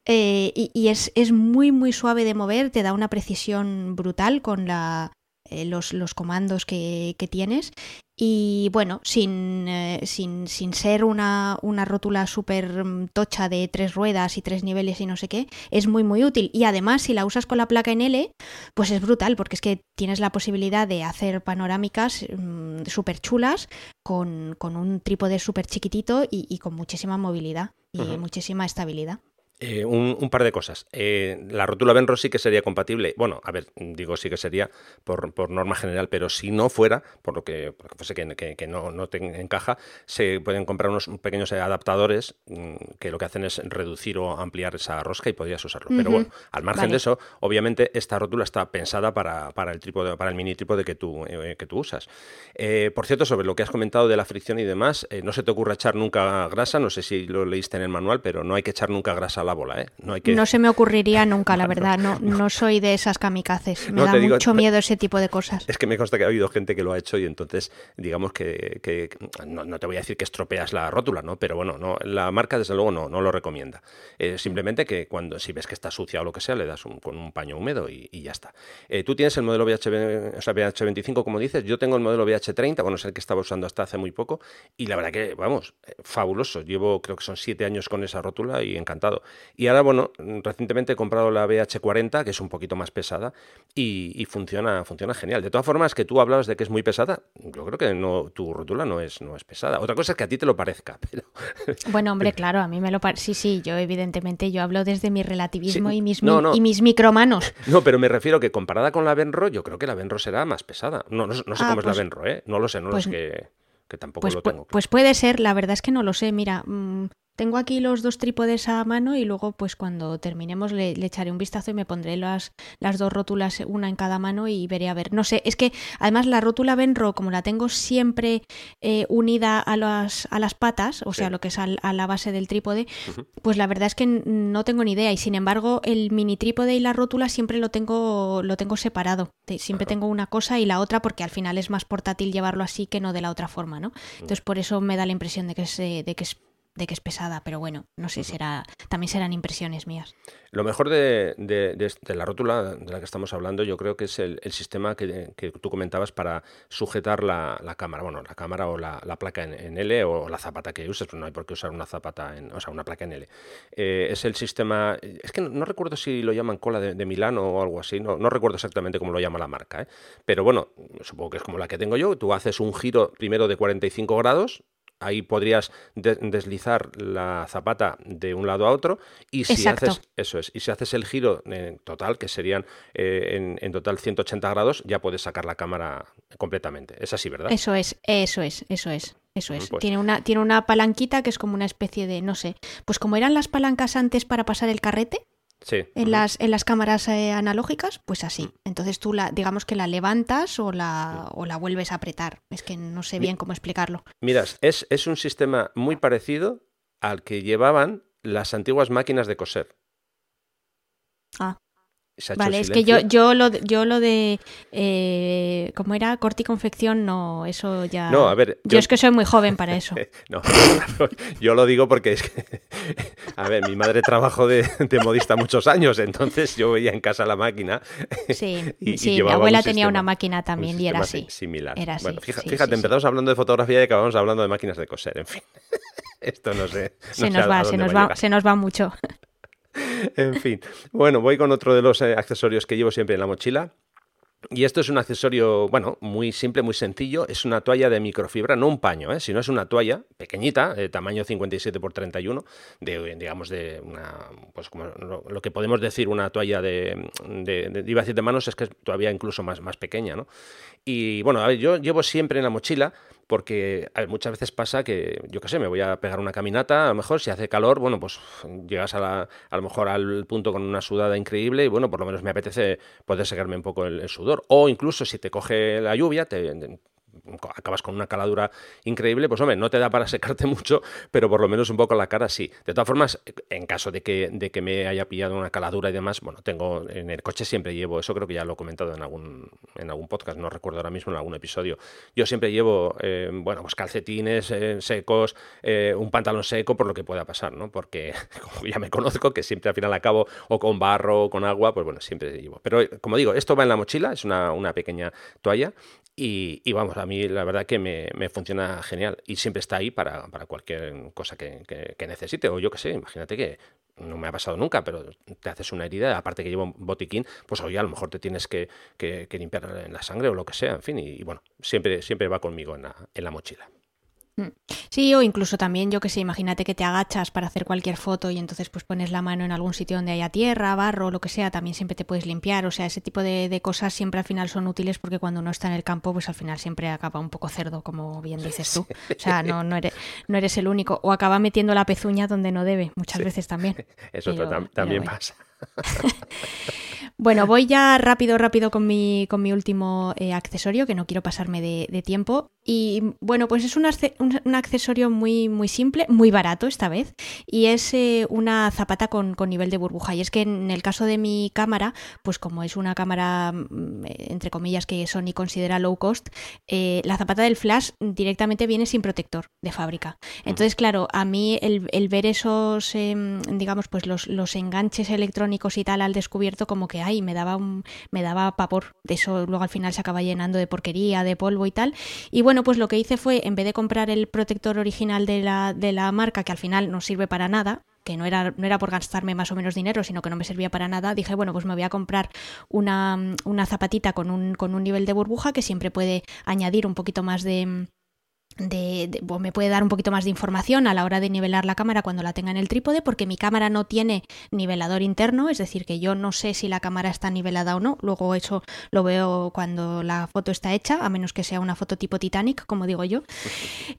Speaker 2: eh, y, y es, es muy muy suave de mover te da una precisión brutal con la eh, los, los, comandos que, que, tienes. Y bueno, sin, eh, sin, sin ser una, una rótula súper mm, tocha de tres ruedas y tres niveles y no sé qué, es muy muy útil. Y además, si la usas con la placa en L, pues es brutal, porque es que tienes la posibilidad de hacer panorámicas mm, súper chulas con, con, un trípode súper chiquitito y, con muchísima movilidad y muchísima estabilidad.
Speaker 1: Eh, un, par de cosas. Eh, la rótula Benro sí que sería compatible. Bueno, a ver, digo sí que sería por, norma general, pero si no fuera, por lo que, fuese que, no, no te encaja, se pueden comprar unos pequeños adaptadores mm, que lo que hacen es reducir o ampliar esa rosca y podrías usarlo. Pero bueno, al margen de eso, obviamente esta rótula está pensada para, el trípode, para el mini trípode que tú, eh, que tú usas. por cierto, sobre lo que has comentado de la fricción y demás, no se te ocurra echar nunca grasa, no sé si lo leíste en el manual, pero no hay que echar nunca grasa la bola, ¿eh?
Speaker 2: No, hay que... no se me ocurriría nunca, la <laughs> verdad. No, no, soy de esas kamikazes. Me da mucho miedo ese tipo de cosas.
Speaker 1: Es que me consta que ha habido gente que lo ha hecho y entonces, digamos que, no, te voy a decir que estropeas la rótula, ¿no? Pero bueno, no, la marca desde luego no, no lo recomienda. Eh, simplemente que cuando si ves que está sucia o lo que sea, le das con un paño húmedo y, ya está. Eh, tú tienes el modelo VH, o sea, VH25, como dices, yo tengo el modelo VH30, bueno, es el que estaba usando hasta hace muy poco, y la verdad que, vamos, fabuloso. Llevo, creo que son siete años con esa rótula y encantado. Y ahora, bueno, recientemente he comprado la BH40, que es un poquito más pesada, y, funciona, funciona genial. De todas formas, que tú hablabas de que es muy pesada, yo creo que no, tu rótula no es, no es pesada. Otra cosa es que a ti te lo parezca. <laughs> Pero...
Speaker 2: Bueno, hombre, claro, a mí me lo parece. Sí, sí, yo evidentemente yo hablo desde mi relativismo y, mis, y mis micromanos. <laughs>
Speaker 1: No, pero me refiero que comparada con la Benro, yo creo que la Benro será más pesada. No, no, sé ah, cómo es la pues Benro, ¿eh? No lo sé, no lo sé pues que que tampoco
Speaker 2: pues,
Speaker 1: lo tengo.
Speaker 2: Pues puede ser, la verdad es que no lo sé. Mira, mm, tengo aquí los dos trípodes a mano y luego pues cuando terminemos le, echaré un vistazo y me pondré las, las dos rótulas, una en cada mano y veré a ver. No sé, es que además la rótula Benro, como la tengo siempre eh, unida a las, a las patas, o sea, lo que es a la base del trípode, pues la verdad es que no tengo ni idea y sin embargo el mini trípode y la rótula siempre lo tengo, lo tengo separado. Siempre tengo una cosa y la otra porque al final es más portátil llevarlo así que no de la otra forma, ¿no? Entonces por eso me da la impresión de que es, de que es de que es pesada, pero bueno, no sé, será también serán impresiones mías.
Speaker 1: Lo mejor de, la rótula de la que estamos hablando, yo creo que es el, sistema que, tú comentabas para sujetar la, cámara, bueno, la cámara o la, placa en, L o la zapata que uses, pues no hay por qué usar una zapata, en, o sea, una placa en L. Eh, es el sistema, es que no, recuerdo si lo llaman cola de, Milano o algo así, no, no recuerdo exactamente cómo lo llama la marca, ¿eh? pero bueno, supongo que es como la que tengo yo, tú haces un giro primero de 45 grados, ahí podrías deslizar la zapata de un lado a otro y si haces eso es y si haces el giro en total que serían eh, en, total 180 grados ya puedes sacar la cámara completamente. Es así verdad
Speaker 2: eso es eso es eso es eso es. Pues tiene, una, tiene una palanquita que es como una especie de, no sé, pues como eran las palancas antes para pasar el carrete, en, las, en las cámaras eh, analógicas, pues así. Mm. Entonces tú la, digamos que la levantas o la, o la vuelves a apretar. Es que no sé bien cómo explicarlo.
Speaker 1: Miras, es, es un sistema muy parecido al que llevaban las antiguas máquinas de coser.
Speaker 2: Ah. Vale, es que yo, yo, lo, yo lo de, eh, ¿cómo era? Corte y confección, no, eso ya...
Speaker 1: No, a ver...
Speaker 2: Yo, es que soy muy joven para <laughs> eso.
Speaker 1: no, yo lo digo porque es que, <laughs> a ver, mi madre trabajó de, modista muchos años, entonces yo veía en casa la máquina.
Speaker 2: Sí, <laughs> sí, mi abuela tenía una máquina también y era así.
Speaker 1: Similar.
Speaker 2: Era así,
Speaker 1: bueno, fíjate, empezamos hablando de fotografía y acabamos hablando de máquinas de coser, en fin. Esto no sé.
Speaker 2: se nos va, se nos va, se nos va mucho. <laughs>
Speaker 1: en fin. Bueno, voy con otro de los eh, accesorios que llevo siempre en la mochila. Y esto es un accesorio, bueno, muy simple, muy sencillo. Es una toalla de microfibra, no un paño, ¿eh? sino es una toalla pequeñita, de tamaño 57 x 31, de, digamos, de una, pues como lo, que podemos decir una toalla de, de, de, de manos es que es todavía incluso más, más pequeña, ¿no? Y bueno, a ver, yo llevo siempre en la mochila porque muchas veces pasa que, yo qué sé, me voy a pegar una caminata, a lo mejor si hace calor, bueno, pues llegas a, la, a lo mejor al punto con una sudada increíble y bueno, por lo menos me apetece poder secarme un poco el, el sudor. O incluso si te coge la lluvia, te, acabas con una caladura increíble, pues hombre, no te da para <laughs> secarte mucho, pero por lo menos un poco la cara sí. De todas formas, en caso de que, de que me haya pillado una caladura y demás, bueno, tengo en el coche siempre llevo, eso creo que ya lo he comentado en algún, en algún podcast, no recuerdo ahora mismo en algún episodio, yo siempre llevo, eh, bueno, pues calcetines eh, secos, eh, un pantalón seco por lo que pueda pasar, ¿no? Porque <laughs> como ya me conozco, que siempre al final acabo o con barro o con agua, pues bueno, siempre llevo. Pero como digo, esto va en la mochila, es una, una pequeña toalla y, vamos, a mí la verdad que me, funciona genial y siempre está ahí para, cualquier cosa que, necesite. O yo qué sé, imagínate que no me ha pasado nunca, pero te haces una herida, aparte que llevo un botiquín, pues hoy a lo mejor te tienes que, limpiar en la sangre o lo que sea, en fin, y, bueno, siempre, siempre va conmigo en la mochila.
Speaker 2: Mm. Sí, o incluso también, yo que sé, imagínate que te agachas para hacer cualquier foto y entonces pues pones la mano en algún sitio donde haya tierra, barro, lo que sea, también siempre te puedes limpiar. O sea, ese tipo de, cosas siempre al final son útiles porque cuando uno está en el campo, pues al final siempre acaba un poco cerdo, como bien dices tú. <laughs> O sea, no, no, eres, no eres el único. O acaba metiendo la pezuña donde no debe, muchas veces también. <laughs>
Speaker 1: Eso también pasa. <laughs>
Speaker 2: Bueno, voy ya rápido, rápido con mi, con mi último eh, accesorio, que no quiero pasarme de, tiempo. Y bueno, pues es un, un, accesorio muy, muy simple, muy barato esta vez, y es eh, una zapata con, con, nivel de burbuja. Y es que en el caso de mi cámara, pues como es una cámara, mm, entre comillas, que Sony considera low cost, eh, la zapata del flash directamente viene sin protector de fábrica. Entonces, claro, a mí el, el ver esos, em, digamos, pues los, los enganches electrónicos y tal al descubierto, como que y me daba un, me daba pavor. De eso luego al final se acaba llenando de porquería, de polvo y tal. Y bueno, pues lo que hice fue, en vez de comprar el protector original de la, de la marca, que al final no sirve para nada, que no era, no era por gastarme más o menos dinero, sino que no me servía para nada, dije, bueno, pues me voy a comprar una, una zapatita con un, con un nivel de burbuja que siempre puede añadir un poquito más de, de, me puede dar un poquito más de información a la hora de nivelar la cámara cuando la tenga en el trípode, porque mi cámara no tiene nivelador interno, es decir, que yo no sé si la cámara está nivelada o no. Luego eso lo veo cuando la foto está hecha, a menos que sea una foto tipo Titanic, como digo yo.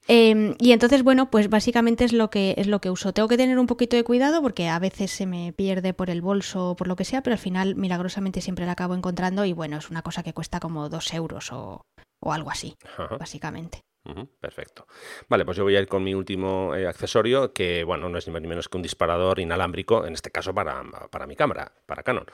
Speaker 2: Em, y entonces, bueno, pues básicamente es lo que es lo que uso. Tengo que tener un poquito de cuidado porque a veces se me pierde por el bolso o por lo que sea, pero al final milagrosamente siempre la acabo encontrando y bueno, es una cosa que cuesta como dos euros o, o algo así, básicamente
Speaker 1: perfecto. Vale, pues yo voy a ir con mi último eh, accesorio, que bueno, no es ni más ni menos que un disparador inalámbrico, en este caso para, para mi cámara, para Canon.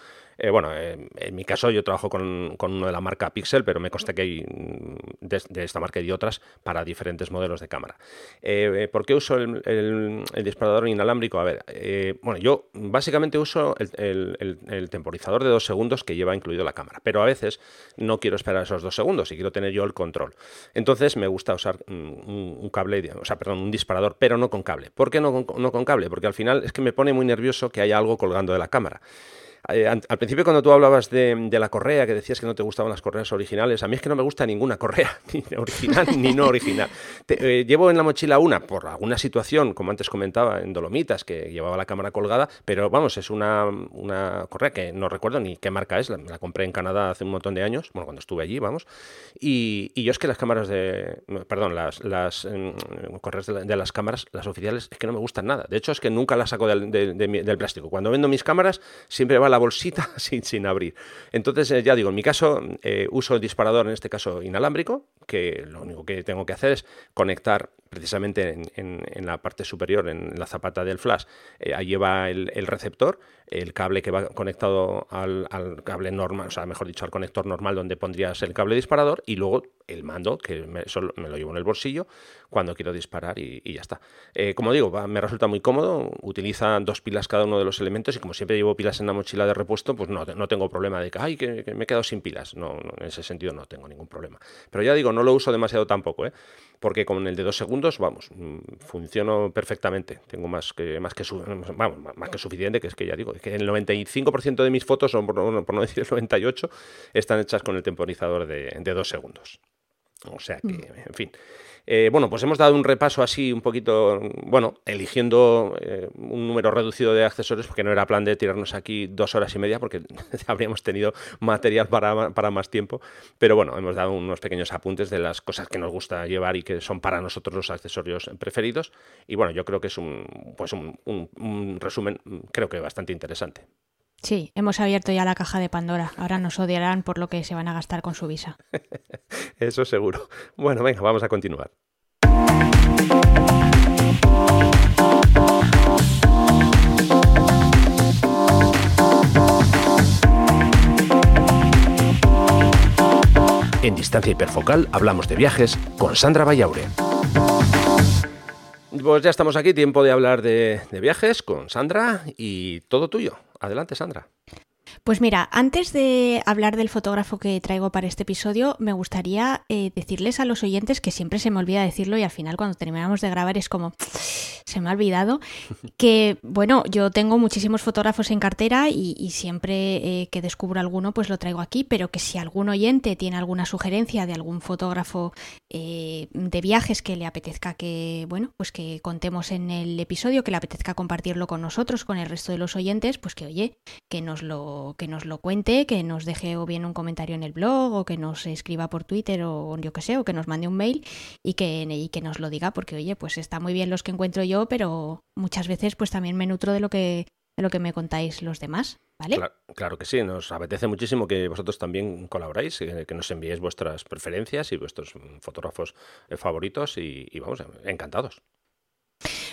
Speaker 1: Eh, bueno, eh, en mi caso yo trabajo con, uno de la marca Pixel, pero me consta que hay mm, de, esta marca y de otras para diferentes modelos de cámara. Eh, ¿Por qué uso el, disparador inalámbrico? A ver, bueno, yo básicamente uso el, temporizador de dos segundos que lleva incluido la cámara, pero a veces no quiero esperar esos dos segundos y quiero tener yo el control. Entonces me gusta usar mm, un, cable, o sea, perdón, un disparador, pero no con cable. ¿Por qué no con cable? Porque al final es que me pone muy nervioso que haya algo colgando de la cámara. Eh, al principio cuando tú hablabas de, la correa, que decías que no te gustaban las correas originales, a mí es que no me gusta ninguna correa, <laughs> ni original ni no original. Eh, llevo en la mochila una por alguna situación, como antes comentaba, en Dolomitas, que llevaba la cámara colgada, pero vamos, es una, correa que no recuerdo ni qué marca es, la, compré en Canadá hace un montón de años, bueno, cuando estuve allí, vamos, y, yo es que las cámaras de, perdón, las, las em, correas de, las cámaras, las oficiales, es que no me gustan nada. De hecho, es que nunca las saco del, del plástico. Cuando vendo mis cámaras, siempre va la bolsita <laughs> sin, sin abrir. Entonces, eh, ya digo, en mi caso, eh, uso el disparador, en este caso inalámbrico, que lo único que tengo que hacer es conectar precisamente en, la parte superior, en la zapata del flash, eh, ahí lleva el, receptor, el cable que va conectado al, cable normal, o sea, mejor dicho, al conector normal donde pondrías el cable disparador y luego el mando, que me, solo, me lo llevo en el bolsillo cuando quiero disparar y, ya está. Eh, como digo, me resulta muy cómodo, utiliza dos pilas cada uno de los elementos y como siempre llevo pilas en la mochila de repuesto, pues no, no tengo problema de que, ay, que, me he quedado sin pilas. No, en ese sentido no tengo ningún problema. Pero ya digo, no lo uso demasiado tampoco, ¿eh? Porque con el de dos segundos, vamos, mm, funciono perfectamente. Tengo más que, más que, vamos, más que suficiente, que es que ya digo, que el 95% de mis fotos, o por, no <laughs> decir el 98%, están hechas con el temporizador de, de dos segundos. O sea que, mm. en fin. Eh, bueno, pues hemos dado un repaso así un poquito, bueno, eligiendo eh, un número reducido de accesorios, porque no era plan de tirarnos aquí dos horas y media, porque <laughs> habríamos tenido material para, para, más tiempo. Pero bueno, hemos dado unos pequeños apuntes de las cosas que nos gusta llevar y que son para nosotros los accesorios preferidos. Y bueno, yo creo que es un, pues un resumen, creo que bastante interesante.
Speaker 2: Sí, hemos abierto ya la caja de Pandora. Ahora nos odiarán por lo que se van a gastar con su visa. <laughs>
Speaker 1: Eso seguro. Bueno, venga, vamos a continuar. En Distancia Hiperfocal hablamos de viajes con Sandra Vallaure. Pues ya estamos aquí, tiempo de hablar de, de viajes con Sandra y todo tuyo. Adelante, Sandra.
Speaker 2: Pues mira, antes de hablar del fotógrafo que traigo para este episodio, me gustaría eh, decirles a los oyentes que siempre se me olvida decirlo y al final cuando terminamos de grabar es como <sniffs> se me ha olvidado <laughs> que bueno, yo tengo muchísimos fotógrafos en cartera y, siempre eh, que descubro alguno pues lo traigo aquí, pero que si algún oyente tiene alguna sugerencia de algún fotógrafo eh, de viajes que le apetezca que bueno, pues que contemos en el episodio, que le apetezca compartirlo con nosotros, con el resto de los oyentes, pues que oye, que nos lo que nos lo cuente, que nos deje o bien un comentario en el blog o que nos escriba por Twitter o yo que sé, o que nos mande un mail y que, y que nos lo diga porque oye, pues está muy bien los que encuentro yo, pero muchas veces pues también me nutro de lo que de lo que me contáis los demás, ¿vale?
Speaker 1: Claro, que sí, nos apetece muchísimo que vosotros también colaboráis, eh, que nos enviéis vuestras preferencias y vuestros fotógrafos eh, favoritos y vamos, encantados.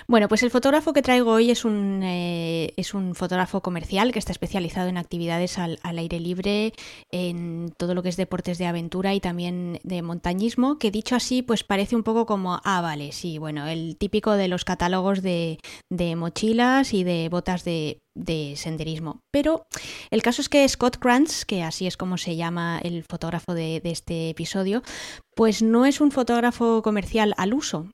Speaker 2: Bueno, pues el fotógrafo que traigo hoy es un, eh, es un fotógrafo comercial que está especializado en actividades al, aire libre, en todo lo que es deportes de aventura y también de montañismo, que dicho así, pues parece un poco como, ah, vale, sí, bueno, el típico de los catálogos de, de mochilas y de botas de, de senderismo. Pero el caso es que Scott Krantz, que así es como se llama el fotógrafo de, de, este episodio, pues no es un fotógrafo comercial al uso.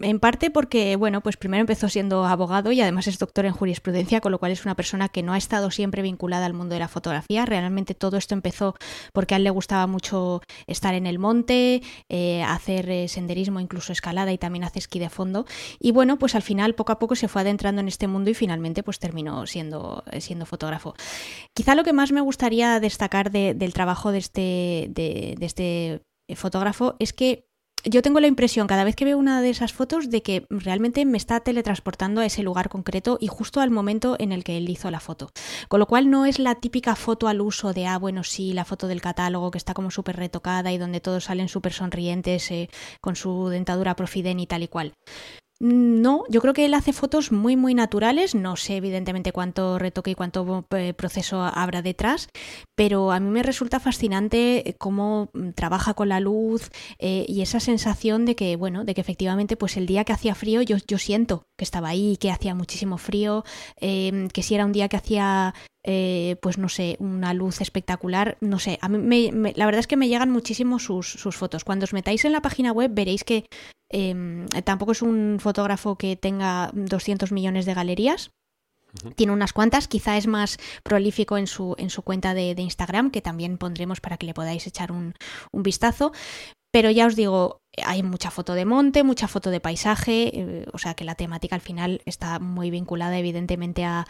Speaker 2: En parte porque, bueno, pues primero empezó siendo abogado y además es doctor en jurisprudencia, con lo cual es una persona que no ha estado siempre vinculada al mundo de la fotografía. Realmente todo esto empezó porque a él le gustaba mucho estar en el monte, eh, hacer eh, senderismo, incluso escalada y también hace esquí de fondo. Y bueno, pues al final poco a poco se fue adentrando en este mundo y finalmente pues terminó siendo, eh, siendo fotógrafo. Quizá lo que más me gustaría destacar del trabajo de este, de este fotógrafo es que yo tengo la impresión cada vez que veo una de esas fotos de que realmente me está teletransportando a ese lugar concreto y justo al momento en el que él hizo la foto. Con lo cual no es la típica foto al uso de, ah, bueno, sí, la foto del catálogo que está como súper retocada y donde todos salen súper sonrientes eh, con su dentadura profiden y tal y cual. No, yo creo que él hace fotos muy, muy naturales. No sé, evidentemente, cuánto retoque y cuánto eh, proceso habrá detrás, pero a mí me resulta fascinante eh, cómo mm, trabaja con la luz eh, y esa sensación de que, bueno, de que efectivamente, pues el día que hacía frío, yo, yo siento que estaba ahí, que hacía muchísimo frío, que si era un día que hacía pues no sé, una luz espectacular. No sé, a mí la verdad es que me llegan muchísimo sus, sus, fotos. Cuando os metáis en la página web veréis que Em, tampoco es un fotógrafo que tenga 200 millones de galerías. Tiene unas cuantas, quizá es más prolífico en su, en su cuenta de, Instagram, que también pondremos para que le podáis echar un, un vistazo. Pero ya os digo, hay mucha foto de monte, mucha foto de paisaje, eh, o sea que la temática al final está muy vinculada evidentemente a,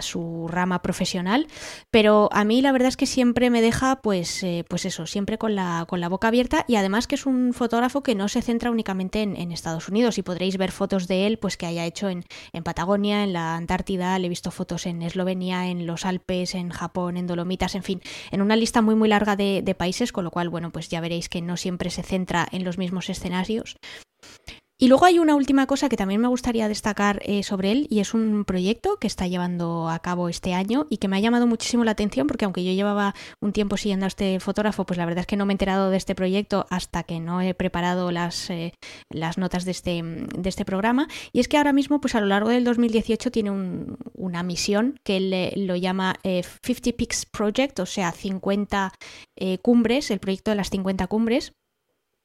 Speaker 2: su rama profesional, pero a mí la verdad es que siempre me deja pues, eh, pues eso, siempre con la, con la boca abierta. Y además que es un fotógrafo que no se centra únicamente en, Estados Unidos. Y podréis ver fotos de él pues que haya hecho en, en, Patagonia, en la Antártida, le he visto fotos en Eslovenia, en los Alpes, en Japón, en Dolomitas, en fin, en una lista muy muy larga de, de países, con lo cual bueno pues ya veréis que no siempre se centra en los mismos escenarios. Y luego hay una última cosa que también me gustaría destacar eh, sobre él y es un proyecto que está llevando a cabo este año y que me ha llamado muchísimo la atención porque aunque yo llevaba un tiempo siguiendo a este fotógrafo, pues la verdad es que no me he enterado de este proyecto hasta que no he preparado las, eh, las notas de este, de este programa. Y es que ahora mismo, pues a lo largo del 2018 tiene una misión que él lo llama 50 eh, Peaks Project, o sea, 50 cumbres, el proyecto de las 50 cumbres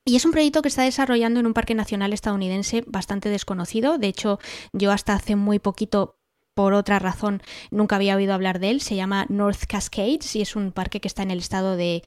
Speaker 2: y es un proyecto que está desarrollando en un parque nacional estadounidense bastante desconocido. De hecho, yo hasta hace muy poquito por otra razón nunca había oído hablar de él. Se llama North Cascades y es un parque que está en el estado de,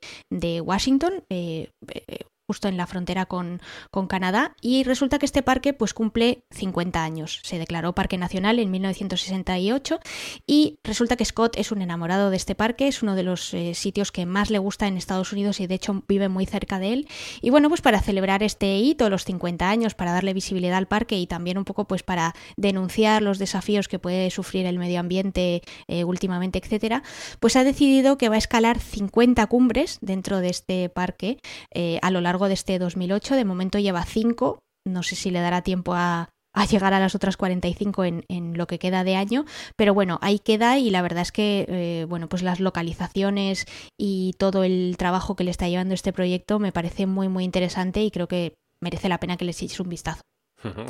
Speaker 2: Washington. Eh, eh, justo en la frontera con, con, Canadá y resulta que este parque pues cumple 50 años. Se declaró parque nacional en 1968 y resulta que Scott es un enamorado de este parque, es uno de los eh, sitios que más le gusta en Estados Unidos y de hecho vive muy cerca de él. Y bueno, pues para celebrar este hito, los 50 años, para darle visibilidad al parque y también un poco pues para denunciar los desafíos que puede sufrir el medio ambiente eh, últimamente, etcétera, pues ha decidido que va a escalar 50 cumbres dentro de este parque eh, a lo largo de este 2008. De momento lleva 5. No sé si le dará tiempo a, llegar a las otras 45 en, en, lo que queda de año, pero bueno, ahí queda y la verdad es que, eh, bueno, pues las localizaciones y todo el trabajo que le está llevando este proyecto me parece muy, muy interesante y creo que merece la pena que les eches un vistazo.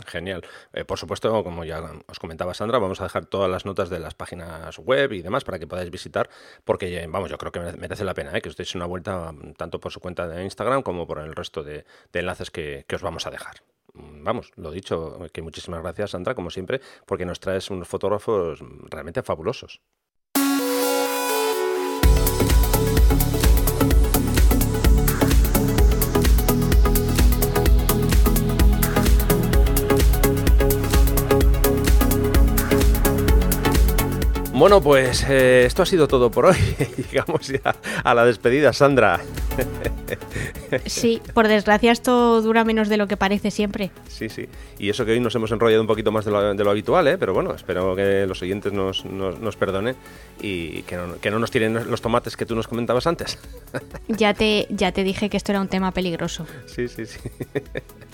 Speaker 1: Genial. Eh, por supuesto, como ya os comentaba Sandra, vamos a dejar todas las notas de las páginas web y demás para que podáis visitar, porque, vamos, yo creo que merece la pena ¿eh? que os deis una vuelta mm, tanto por su cuenta de Instagram como por el resto de, enlaces que, que os vamos a dejar mm, vamos, lo dicho, que muchísimas gracias Sandra, como siempre, porque nos traes unos fotógrafos realmente fabulosos. Bueno, pues eh, esto ha sido todo por hoy. <laughs> Llegamos ya a la despedida, Sandra. <laughs>
Speaker 2: Sí, por desgracia esto dura menos de lo que parece siempre.
Speaker 1: Sí, sí. Y eso que hoy nos hemos enrollado un poquito más de lo, habitual, ¿eh? pero bueno, espero que los oyentes nos, nos, perdonen y que no, que no nos tiren los tomates que tú nos comentabas antes.
Speaker 2: Ya te, ya te dije que esto era un tema peligroso.
Speaker 1: Sí, sí, sí. <laughs>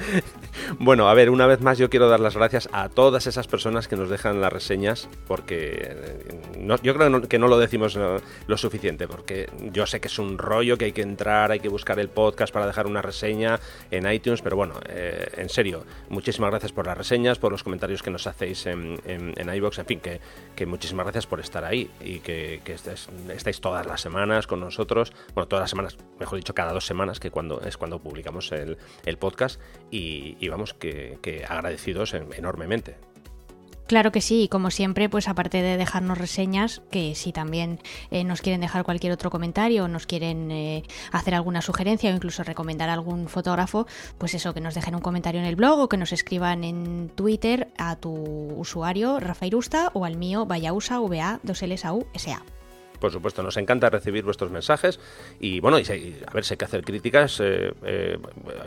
Speaker 1: <laughs> Bueno, a ver, una vez más yo quiero dar las gracias a todas esas personas que nos dejan las reseñas, porque eh, yo creo que no, lo decimos lo, suficiente, porque yo sé que es un rollo que hay que entrar, hay que buscar el podcast para dejar una reseña en iTunes, pero bueno, eh, en serio, muchísimas gracias por las reseñas, por los comentarios que nos hacéis en, en, en fin, que, muchísimas gracias por estar ahí y que, estáis, todas las semanas con nosotros, bueno, todas las semanas, mejor dicho, cada dos semanas, que cuando es cuando publicamos el podcast, y, vamos, que, agradecidos enormemente.
Speaker 2: Claro que sí, y como siempre, pues aparte de dejarnos reseñas, que si también eh, nos quieren dejar cualquier otro comentario o nos quieren eh, hacer alguna sugerencia o incluso recomendar algún fotógrafo, pues eso, que nos dejen un comentario en el blog o que nos escriban en Twitter a tu usuario Rafa Irusta o al mío Vayausa VA 2 lsau SA.
Speaker 1: Por supuesto, nos encanta recibir vuestros mensajes y bueno, y, a ver si hay que hacer críticas, eh, eh,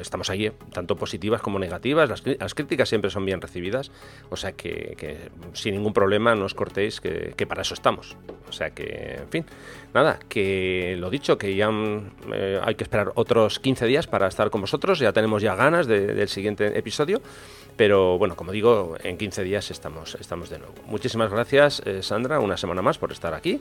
Speaker 1: estamos ahí, tanto positivas como negativas, las, críticas siempre son bien recibidas, o sea que, sin ningún problema no os cortéis, que, para eso estamos. O sea que, en fin, nada, que lo dicho, que ya eh, hay que esperar otros 15 días para estar con vosotros, ya tenemos ya ganas del siguiente episodio. Pero bueno, como digo, en 15 días estamos, estamos de nuevo. Muchísimas gracias, Sandra, una semana más por estar aquí.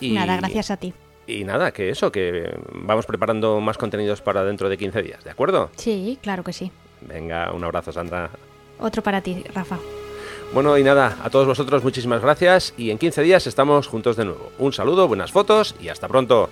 Speaker 2: Y, nada, gracias a ti.
Speaker 1: Y nada, que eso, que vamos preparando más contenidos para dentro de 15 días, ¿de acuerdo?
Speaker 2: Sí, claro que sí.
Speaker 1: Venga, un abrazo, Sandra.
Speaker 2: Otro para ti, Rafa.
Speaker 1: Bueno, y nada, a todos vosotros muchísimas gracias y en 15 días estamos juntos de nuevo. Un saludo, buenas fotos y hasta pronto.